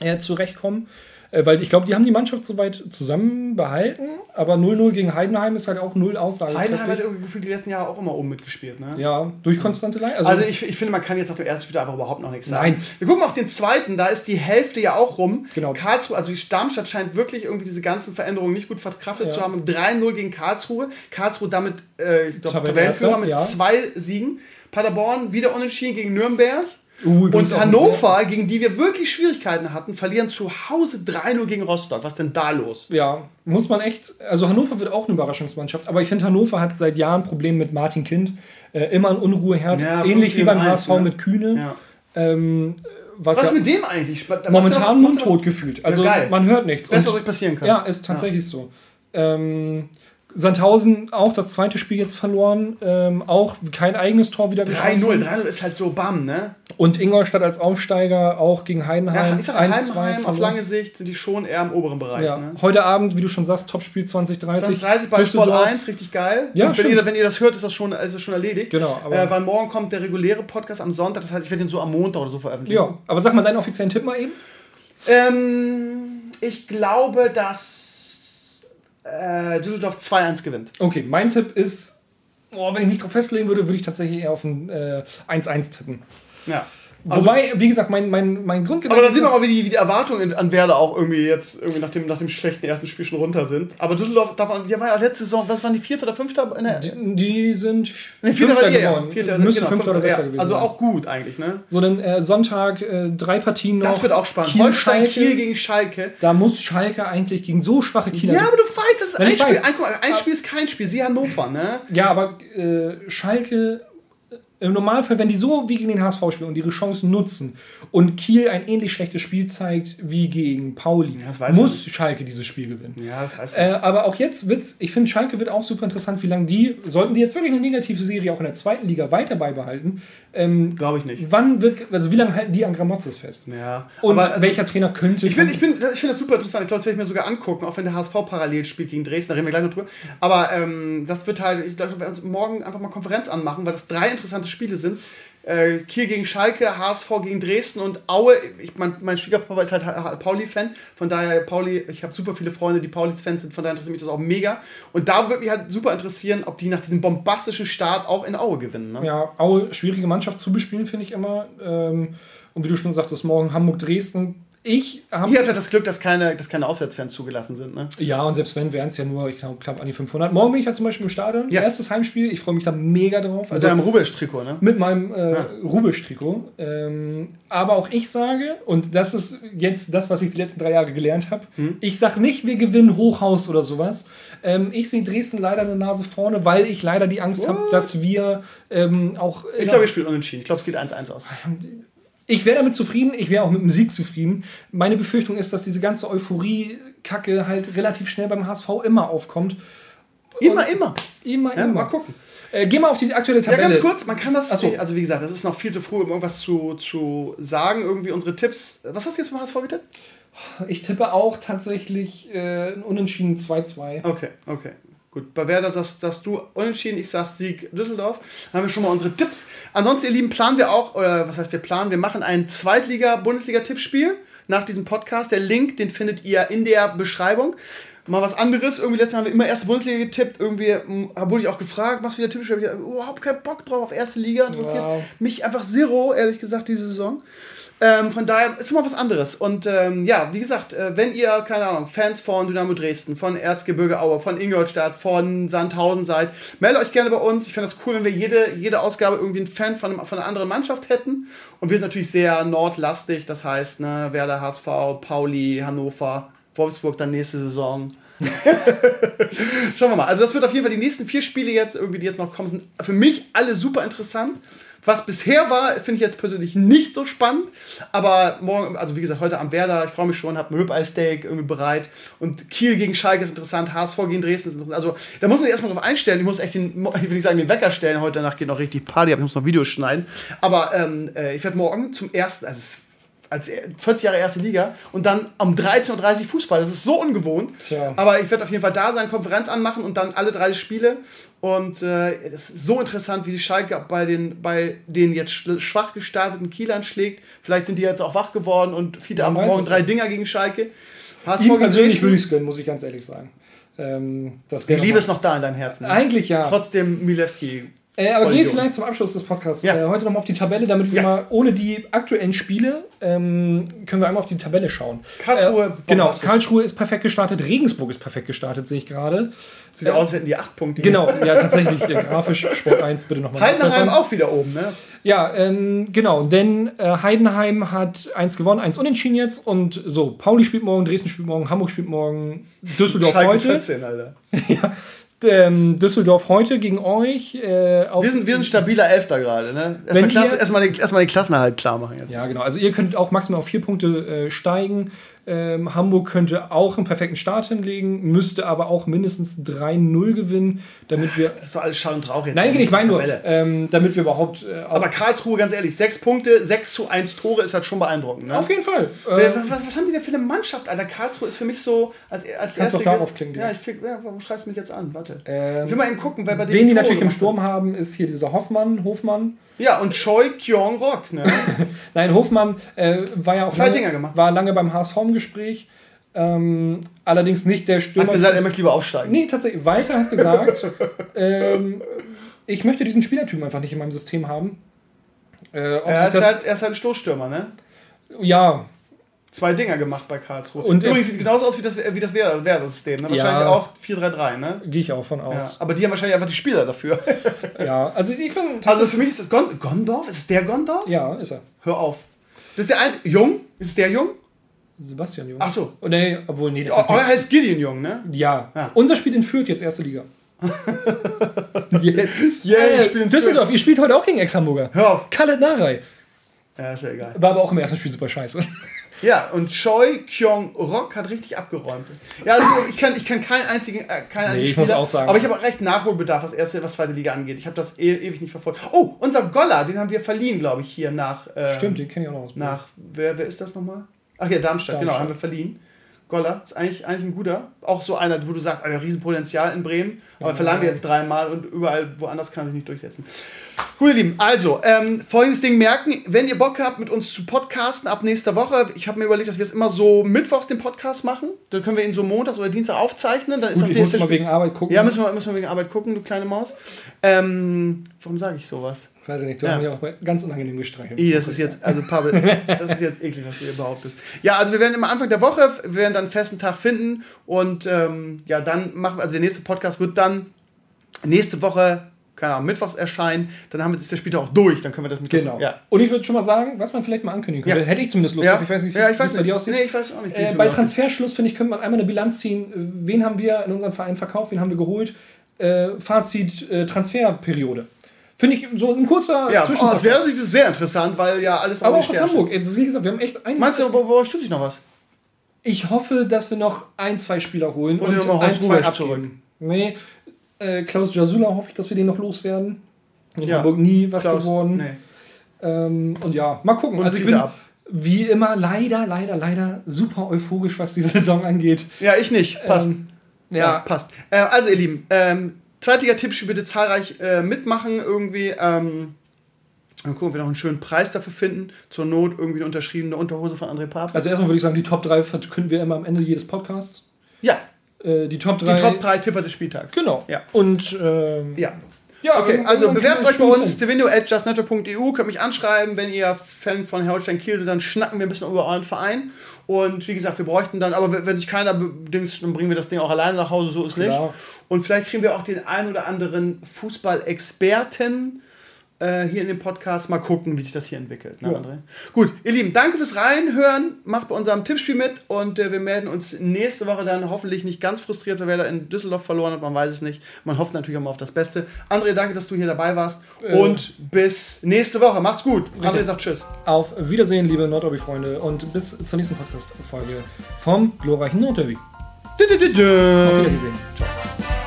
Speaker 2: äh, zurechtkommen. Äh, weil ich glaube, die haben die Mannschaft soweit zusammen behalten, aber 0-0 gegen Heidenheim ist halt auch 0 Aussage.
Speaker 1: Heidenheim hat irgendwie gefühlt die letzten Jahre auch immer oben mitgespielt. Ne?
Speaker 2: Ja, durch konstante Leistung.
Speaker 1: Also ich, ich finde, man kann jetzt nach dem ersten Spiel einfach überhaupt noch nichts sagen.
Speaker 2: Nein.
Speaker 1: Wir gucken auf den zweiten, da ist die Hälfte ja auch rum.
Speaker 2: Genau.
Speaker 1: Karlsruhe, also die Darmstadt scheint wirklich irgendwie diese ganzen Veränderungen nicht gut verkraftet
Speaker 2: Ja.
Speaker 1: zu haben. 3-0 gegen Karlsruhe. Karlsruhe damit äh, Tabellenführer mit
Speaker 2: ja.
Speaker 1: zwei Siegen. Paderborn wieder unentschieden gegen Nürnberg.
Speaker 2: Uh,
Speaker 1: und Hannover, gegen die wir wirklich Schwierigkeiten hatten, verlieren zu Hause 3-0 gegen Rostock. Was denn da los?
Speaker 2: Ja, muss man echt. Also Hannover wird auch eine Überraschungsmannschaft, aber ich finde, Hannover hat seit Jahren Probleme mit Martin Kind. Äh, immer ein Unruheherd,
Speaker 1: Ja,
Speaker 2: ähnlich wie
Speaker 1: 5
Speaker 2: beim HSV
Speaker 1: 1,
Speaker 2: mit Kühne.
Speaker 1: Ja.
Speaker 2: Ähm, was,
Speaker 1: Was
Speaker 2: ja
Speaker 1: ist mit dem eigentlich? Da
Speaker 2: momentan mundtot gefühlt. Also man hört nichts. Und-
Speaker 1: was euch passieren kann.
Speaker 2: Ja, ist tatsächlich so. Ähm, Sandhausen auch das zweite Spiel jetzt verloren. Ähm, auch kein eigenes Tor wieder
Speaker 1: 3-0. 3-0 ist halt so bam, ne?
Speaker 2: Und Ingolstadt als Aufsteiger auch gegen
Speaker 1: Ja,
Speaker 2: Heidenheim.
Speaker 1: ich sag,
Speaker 2: 1-2
Speaker 1: Heidenheim auf lange Sicht sind die schon eher im oberen Bereich.
Speaker 2: Ja.
Speaker 1: Ne?
Speaker 2: Heute Abend, wie du schon sagst, Topspiel 2030.
Speaker 1: 30 bei Sport
Speaker 2: Düsseldorf.
Speaker 1: 1, richtig geil.
Speaker 2: Ja,
Speaker 1: Und wenn,
Speaker 2: stimmt.
Speaker 1: ihr, wenn ihr das hört, ist das schon, ist das schon erledigt.
Speaker 2: Genau, aber-
Speaker 1: äh, weil morgen kommt der reguläre Podcast am Sonntag, das heißt, ich werde den so am Montag oder so veröffentlichen.
Speaker 2: Ja, aber sag mal deinen offiziellen Tipp mal eben.
Speaker 1: Ähm, ich glaube, dass äh, Düsseldorf 2-1 gewinnt.
Speaker 2: Okay, mein Tipp ist, oh, wenn ich mich drauf festlegen würde, würde ich tatsächlich eher auf ein äh, 1-1 tippen.
Speaker 1: Ja. Also,
Speaker 2: Wobei, wie gesagt, mein, mein, mein Grundgedanke.
Speaker 1: aber dann sieht man mal, wie die, wie die Erwartungen an Werder auch irgendwie jetzt irgendwie nach dem, nach dem schlechten ersten Spiel schon runter sind. Aber Düsseldorf, davon, die war ja letzte Saison, was waren die vierte oder fünfte? In der,
Speaker 2: die, die sind
Speaker 1: nee, vierte war die, ja.
Speaker 2: geworden.
Speaker 1: Vierte,
Speaker 2: Müsste
Speaker 1: genau,
Speaker 2: Fünfter oder Sechster
Speaker 1: ja.
Speaker 2: gewesen
Speaker 1: Also auch gut eigentlich, ne?
Speaker 2: So, dann äh, Sonntag äh, drei Partien noch.
Speaker 1: Das wird auch spannend.
Speaker 2: Kiel,
Speaker 1: Holstein,
Speaker 2: Schalke.
Speaker 1: Kiel gegen Schalke.
Speaker 2: Da muss Schalke eigentlich gegen so schwache Kieler.
Speaker 1: Ja, aber du weißt, das ist
Speaker 2: Nein,
Speaker 1: ein Spiel. Ein, ein Spiel ist kein Spiel. Sie Hannover, ne?
Speaker 2: Ja, aber äh, Schalke, im Normalfall, wenn die so wie gegen den HSV spielen und ihre Chancen nutzen und Kiel ein ähnlich schlechtes Spiel zeigt wie gegen Pauli,
Speaker 1: weiß
Speaker 2: muss Schalke dieses Spiel gewinnen.
Speaker 1: Ja, das weißt du.
Speaker 2: Äh, aber auch jetzt wird's, ich finde, Schalke wird auch super interessant, wie lange die, sollten die jetzt wirklich eine negative Serie auch in der zweiten Liga weiter beibehalten, ähm,
Speaker 1: Glaube ich nicht.
Speaker 2: wann wird, also wie lange halten die an Gramotzes fest?
Speaker 1: Ja.
Speaker 2: Und
Speaker 1: also,
Speaker 2: welcher Trainer könnte.
Speaker 1: ich finde ich bin, ich find das super interessant. Ich glaube, das werde ich mir sogar angucken, auch wenn der HSV parallel spielt gegen Dresden. Da reden wir gleich noch drüber. Aber ähm, das wird halt, ich glaube, wir werden uns morgen einfach mal Konferenz anmachen, weil das drei interessante Spiele sind. Äh, Kiel gegen Schalke, HSV gegen Dresden und Aue. Ich, mein, mein Schwiegerpapa ist halt Ha- Ha- Pauli-Fan. Von daher, Pauli, ich habe super viele Freunde, die Paulis-Fans sind. Von daher interessiert mich das auch mega. Und da würde mich halt super interessieren, ob die nach diesem bombastischen Start auch in Aue gewinnen. Ne?
Speaker 2: Ja, Aue, schwierige Mannschaft zu bespielen, finde ich immer. Ähm, und wie du schon sagtest, morgen Hamburg-Dresden. Ich habe.
Speaker 1: Ja das Glück, dass keine, dass keine Auswärtsfans zugelassen sind. Ne?
Speaker 2: Ja, und selbst wenn, wären es ja nur, ich glaube, knapp an die 500. Morgen bin ich ja zum Beispiel im Stadion.
Speaker 1: Ja.
Speaker 2: Erstes Heimspiel. Ich freue mich da mega drauf.
Speaker 1: Mit
Speaker 2: Also
Speaker 1: seinem Rubisch-Trikot, ne?
Speaker 2: mit meinem äh, Rubisch-Trikot. Ähm, aber auch ich sage, und das ist jetzt das, was ich die letzten drei Jahre gelernt habe,
Speaker 1: Hm?
Speaker 2: ich sage nicht, wir gewinnen Hochhaus oder sowas. Ähm, ich sehe Dresden leider eine Nase vorne, weil ich leider die Angst habe, dass wir ähm, auch.
Speaker 1: Ich glaube, ihr spielt unentschieden. Ich glaube, es geht 1-1 aus.
Speaker 2: Ich wäre damit zufrieden, ich wäre auch mit dem Sieg zufrieden. Meine Befürchtung ist, dass diese ganze Euphorie-Kacke halt relativ schnell beim HSV immer aufkommt.
Speaker 1: Immer, immer.
Speaker 2: Immer,
Speaker 1: Ja,
Speaker 2: immer.
Speaker 1: mal gucken.
Speaker 2: Äh, geh mal auf die aktuelle
Speaker 1: Ja,
Speaker 2: Tabelle.
Speaker 1: ganz kurz, man kann das,
Speaker 2: so.
Speaker 1: also wie gesagt, das ist noch viel zu früh, um irgendwas zu, zu sagen, irgendwie unsere Tipps. Was hast du jetzt beim HSV getippt?
Speaker 2: Ich tippe auch tatsächlich äh, ein Unentschieden 2-2.
Speaker 1: Okay, okay. Gut, bei Werder sagst, sagst du unentschieden, ich sag Sieg Düsseldorf. Dann haben wir schon mal unsere Tipps. Ansonsten, ihr Lieben, planen wir auch, oder was heißt wir planen, wir machen ein Zweitliga-Bundesliga-Tippspiel nach diesem Podcast. Der Link, den findet ihr in der Beschreibung. Mal was anderes. Irgendwie letztes Mal haben wir immer erste Bundesliga getippt. Irgendwie mm, wurde ich auch gefragt, was wieder Tippspiel. Ich habe überhaupt keinen Bock drauf auf erste Liga. Interessiert
Speaker 2: Wow.
Speaker 1: mich einfach zero, ehrlich gesagt, diese Saison. Ähm, von daher ist immer was anderes. Und ähm, ja, wie gesagt, äh, wenn ihr, keine Ahnung, Fans von Dynamo Dresden, von Erzgebirge Aue, von Ingolstadt, von Sandhausen seid, meldet euch gerne bei uns. Ich fände das cool, wenn wir jede, jede Ausgabe irgendwie einen Fan von, einem, von einer anderen Mannschaft hätten. Und wir sind natürlich sehr nordlastig, das heißt, ne, Werder, HSV, Pauli, Hannover, Wolfsburg dann nächste Saison. Schauen wir mal. Also das wird auf jeden Fall die nächsten vier Spiele jetzt, irgendwie, die jetzt noch kommen, sind für mich alle super interessant. Was bisher war, finde ich jetzt persönlich nicht so spannend. Aber morgen, also wie gesagt, heute am Werder, ich freue mich schon, habe ein Ribeye-Steak irgendwie bereit. Und Kiel gegen Schalke ist interessant, HSV gegen Dresden ist interessant. Also da muss man sich erstmal drauf einstellen. Ich muss echt den, ich will nicht sagen, den Wecker stellen. Heute Nacht geht noch richtig Party, aber ich muss noch Videos schneiden. Aber ähm, äh, ich werde morgen zum ersten, also es ist als 40 Jahre erste Liga und dann um 13.30 Uhr Fußball. Das ist so ungewohnt.
Speaker 2: Tja.
Speaker 1: Aber ich werde auf jeden Fall da sein, Konferenz anmachen und dann alle 30 Spiele. Und äh, es ist so interessant, wie die Schalke bei den, bei den jetzt sch- schwach gestarteten Kielern schlägt. Vielleicht sind die jetzt auch wach geworden und Fiete
Speaker 2: weiß
Speaker 1: morgen drei. Dinger gegen Schalke. HSV
Speaker 2: Ihm persönlich würde ich es gönnen, muss ich ganz ehrlich sagen. Ähm,
Speaker 1: Die Liebe ist noch da in deinem Herzen.
Speaker 2: Eigentlich ja.
Speaker 1: Trotzdem Milewski.
Speaker 2: Äh, aber geh vielleicht zum Abschluss des Podcasts
Speaker 1: Ja.
Speaker 2: äh, heute nochmal auf die Tabelle, damit wir
Speaker 1: Ja.
Speaker 2: mal ohne die aktuellen Spiele ähm, können wir einmal auf die Tabelle schauen.
Speaker 1: Karlsruhe,
Speaker 2: Äh, genau. Karlsruhe ist perfekt gestartet, Regensburg ist perfekt gestartet, sehe ich gerade.
Speaker 1: Sieht ja aus, als hätten die acht Punkte.
Speaker 2: Genau, ja, tatsächlich, äh, grafisch Sport 1 bitte nochmal.
Speaker 1: Heidenheim auch wieder oben, ne?
Speaker 2: Ja, ähm, genau, denn äh, Heidenheim hat eins gewonnen, eins unentschieden jetzt und so, Pauli spielt morgen, Dresden spielt morgen, Hamburg spielt morgen, Düsseldorf
Speaker 1: Schalke
Speaker 2: heute.
Speaker 1: 14, Alter.
Speaker 2: Ähm, Düsseldorf heute gegen euch. Äh,
Speaker 1: Wir sind, wir sind stabiler Elfter gerade, ne? Erstmal, Klasse, erstmal, den, erstmal den Klassenerhalt klar machen jetzt.
Speaker 2: Ja, genau. Also ihr könnt auch maximal auf vier Punkte äh, steigen. Ähm, Hamburg könnte auch einen perfekten Start hinlegen, müsste aber auch mindestens 3-0 gewinnen, damit wir.
Speaker 1: Das ist doch alles Schall und Rauch jetzt.
Speaker 2: Nein, ich meine nur, ähm, damit wir überhaupt. Äh,
Speaker 1: Aber Karlsruhe, ganz ehrlich, sechs Punkte, 6 zu 1 Tore ist halt schon beeindruckend, ne?
Speaker 2: auf jeden Fall. Äh,
Speaker 1: was, was haben die denn für eine Mannschaft, Alter? Karlsruhe ist für mich so als, als
Speaker 2: Kannst doch darauf klicken,
Speaker 1: Ja, ich klick, ja, warum schreibst du mich jetzt an? Warte.
Speaker 2: ähm,
Speaker 1: Ich will mal eben gucken, wer bei
Speaker 2: wen die natürlich im Sturm haben, ist hier dieser Hoffmann, Hofmann.
Speaker 1: Ja, und Choi Kyong Rock, ne?
Speaker 2: Nein, Hofmann äh, war ja auch
Speaker 1: Zwei
Speaker 2: lange,
Speaker 1: Dinger gemacht.
Speaker 2: war lange beim HSV im Gespräch. Ähm, allerdings nicht der Stürmer.
Speaker 1: Hat gesagt, er möchte lieber aufsteigen.
Speaker 2: Nee, tatsächlich. Walter hat gesagt, ähm, ich möchte diesen Spielertypen einfach nicht in meinem System haben. Äh,
Speaker 1: Er ist, halt, er ist halt ein Stoßstürmer, ne?
Speaker 2: ja,
Speaker 1: Zwei Dinger gemacht bei Karlsruhe.
Speaker 2: Und,
Speaker 1: Übrigens sieht genauso aus wie das, wie das Werder- Werder-System. Ne? Wahrscheinlich
Speaker 2: Ja.
Speaker 1: auch 4-3-3, ne?
Speaker 2: gehe ich auch von
Speaker 1: Ja.
Speaker 2: aus.
Speaker 1: Aber die haben wahrscheinlich einfach die Spieler dafür.
Speaker 2: Ja, also ich bin
Speaker 1: Also für mich ist das Gon Gondorf? Ist es der Gondorf?
Speaker 2: ja, ist er.
Speaker 1: Hör auf. Das ist der einzige. Jung? Ist es der Jung?
Speaker 2: Sebastian Jung.
Speaker 1: Ach so.
Speaker 2: Oh, nee, obwohl, nee, das
Speaker 1: Oh,
Speaker 2: ist
Speaker 1: er
Speaker 2: nicht.
Speaker 1: heißt Gideon Jung, ne?
Speaker 2: Ja.
Speaker 1: Ja.
Speaker 2: Unser Spiel in Fürth jetzt erste Liga.
Speaker 1: Yes. Yeah,
Speaker 2: Äh, Düsseldorf, ihr spielt heute auch gegen Ex-Hamburger.
Speaker 1: Hör auf.
Speaker 2: Kalle Narei.
Speaker 1: Ja, ist ja egal.
Speaker 2: War aber auch im ersten Spiel super scheiße.
Speaker 1: Ja, und Choi Kyong Rock hat richtig abgeräumt. Ja, also ich kann, ich kann keinen einzigen, äh, keinen einzigen
Speaker 2: ich muss auch sagen.
Speaker 1: aber ich habe auch recht Nachholbedarf, was erste, was zweite Liga angeht. Ich habe das e ewig nicht verfolgt. Oh, unser Goller, den haben wir verliehen, glaube ich, hier nach. ähm,
Speaker 2: Stimmt, den kenne ich auch noch aus.
Speaker 1: Nach, wer, wer ist das nochmal? Ach ja, Darmstadt, genau,
Speaker 2: Darmstadt.
Speaker 1: haben wir verliehen. Goller ist eigentlich, eigentlich ein guter. Auch so einer, wo du sagst, ein Riesenpotenzial in Bremen. Aber verlangen wir jetzt dreimal und überall woanders kann er sich nicht durchsetzen. Gut, ihr Lieben, also, ähm, folgendes Ding merken, wenn ihr Bock habt, mit uns zu podcasten ab nächster Woche, ich habe mir überlegt, dass wir es immer so mittwochs den Podcast machen. Dann können wir ihn so montags oder Dienstag aufzeichnen. Dann ist
Speaker 2: Gut, ich muss mal wegen Arbeit gucken.
Speaker 1: Ja, müssen wir, müssen wir wegen Arbeit gucken, du kleine Maus. Ähm, warum sage ich sowas?
Speaker 2: Weiß ich nicht, du
Speaker 1: Ja.
Speaker 2: hast mich auch bei- ganz unangenehm gestreichelt.
Speaker 1: Ih, das ist jetzt, also Pavel, das ist jetzt eklig, was du hier behauptest. Ja, also wir werden immer Anfang der Woche, wir werden dann einen festen Tag finden und ähm, ja, dann machen wir, also der nächste Podcast wird dann nächste Woche, keine Ahnung, mittwochs erscheinen, dann haben wir das der Spieltag auch durch, dann können wir das mit
Speaker 2: Genau.
Speaker 1: Ja.
Speaker 2: Und ich würde schon mal sagen, was man vielleicht mal ankündigen könnte.
Speaker 1: Ja.
Speaker 2: Hätte ich zumindest Lust
Speaker 1: Ja.
Speaker 2: Ich weiß nicht,
Speaker 1: ja, ich
Speaker 2: wie
Speaker 1: weiß
Speaker 2: es bei
Speaker 1: nicht.
Speaker 2: dir aussieht.
Speaker 1: Nee, ich weiß auch nicht.
Speaker 2: Äh, bei. Transferschluss, finde ich, könnte man einmal eine Bilanz ziehen. Äh, Wen haben wir in unserem Verein verkauft? Wen haben wir geholt? Äh, Fazit, äh, Transferperiode. Finde ich so ein kurzer
Speaker 1: Ja, oh, das wäre sehr interessant, weil ja alles
Speaker 2: Aber auch aus Hamburg. Wie gesagt, wir haben echt einiges.
Speaker 1: Meinst du, bei bei euch tut sich noch was?
Speaker 2: Ich hoffe, dass wir noch ein, zwei Spieler holen
Speaker 1: Und
Speaker 2: und, ein, zwei abgeben. Nee, äh, Klaus Jasula hoffe ich, dass wir den noch loswerden. In
Speaker 1: Ja.
Speaker 2: Hamburg nie was
Speaker 1: Klaus?
Speaker 2: geworden.
Speaker 1: Nee.
Speaker 2: Ähm, und ja, mal gucken.
Speaker 1: Und
Speaker 2: also ich bin
Speaker 1: ab.
Speaker 2: wie immer leider, leider, leider super euphorisch, was die Saison angeht.
Speaker 1: Ja, ich nicht. Passt.
Speaker 2: Ähm,
Speaker 1: Ja,
Speaker 2: ja,
Speaker 1: passt. Äh, also, ihr Lieben, ähm, Zweitliga-Tippspiel bitte zahlreich äh, mitmachen irgendwie. Ähm, dann gucken, ob wir noch einen schönen Preis dafür finden. Zur Not irgendwie eine unterschriebene Unterhose von André Pape.
Speaker 2: also erstmal würde ich sagen, die Top 3 verkünden wir immer am Ende jedes Podcasts.
Speaker 1: ja,
Speaker 2: Äh, die Top
Speaker 1: die
Speaker 2: 3.
Speaker 1: Top 3 Tipper des Spieltags.
Speaker 2: Genau.
Speaker 1: Ja.
Speaker 2: Und ähm,
Speaker 1: Ja.
Speaker 2: ja,
Speaker 1: Okay, also bewerbt euch bei uns, at justnetwork.eu, könnt mich anschreiben, wenn ihr Fan von Holstein Kiel seid, dann schnacken wir ein bisschen über euren Verein. Und wie gesagt, wir bräuchten dann, aber wenn sich keiner bedingt, dann bringen wir das Ding auch alleine nach Hause, so ist nicht.
Speaker 2: Klar.
Speaker 1: Und vielleicht kriegen wir auch den ein oder anderen Fußballexperten äh, hier in dem Podcast. Mal gucken, wie sich das hier entwickelt. Ne,
Speaker 2: Ja.
Speaker 1: André? Gut, ihr Lieben, danke fürs Reinhören. Macht bei unserem Tippspiel mit und äh, wir melden uns nächste Woche dann hoffentlich nicht ganz frustriert, weil wer da in Düsseldorf verloren hat. Man weiß es nicht. Man hofft natürlich auch mal auf das Beste. André, danke, dass du hier dabei warst.
Speaker 2: Äh.
Speaker 1: und bis nächste Woche. Macht's gut. André
Speaker 2: Richtig.
Speaker 1: sagt Tschüss.
Speaker 2: Auf Wiedersehen, liebe Nordderby-Freunde, und bis zur nächsten Podcast-Folge vom glorreichen Nordderby. Auf Wiedersehen. Ciao.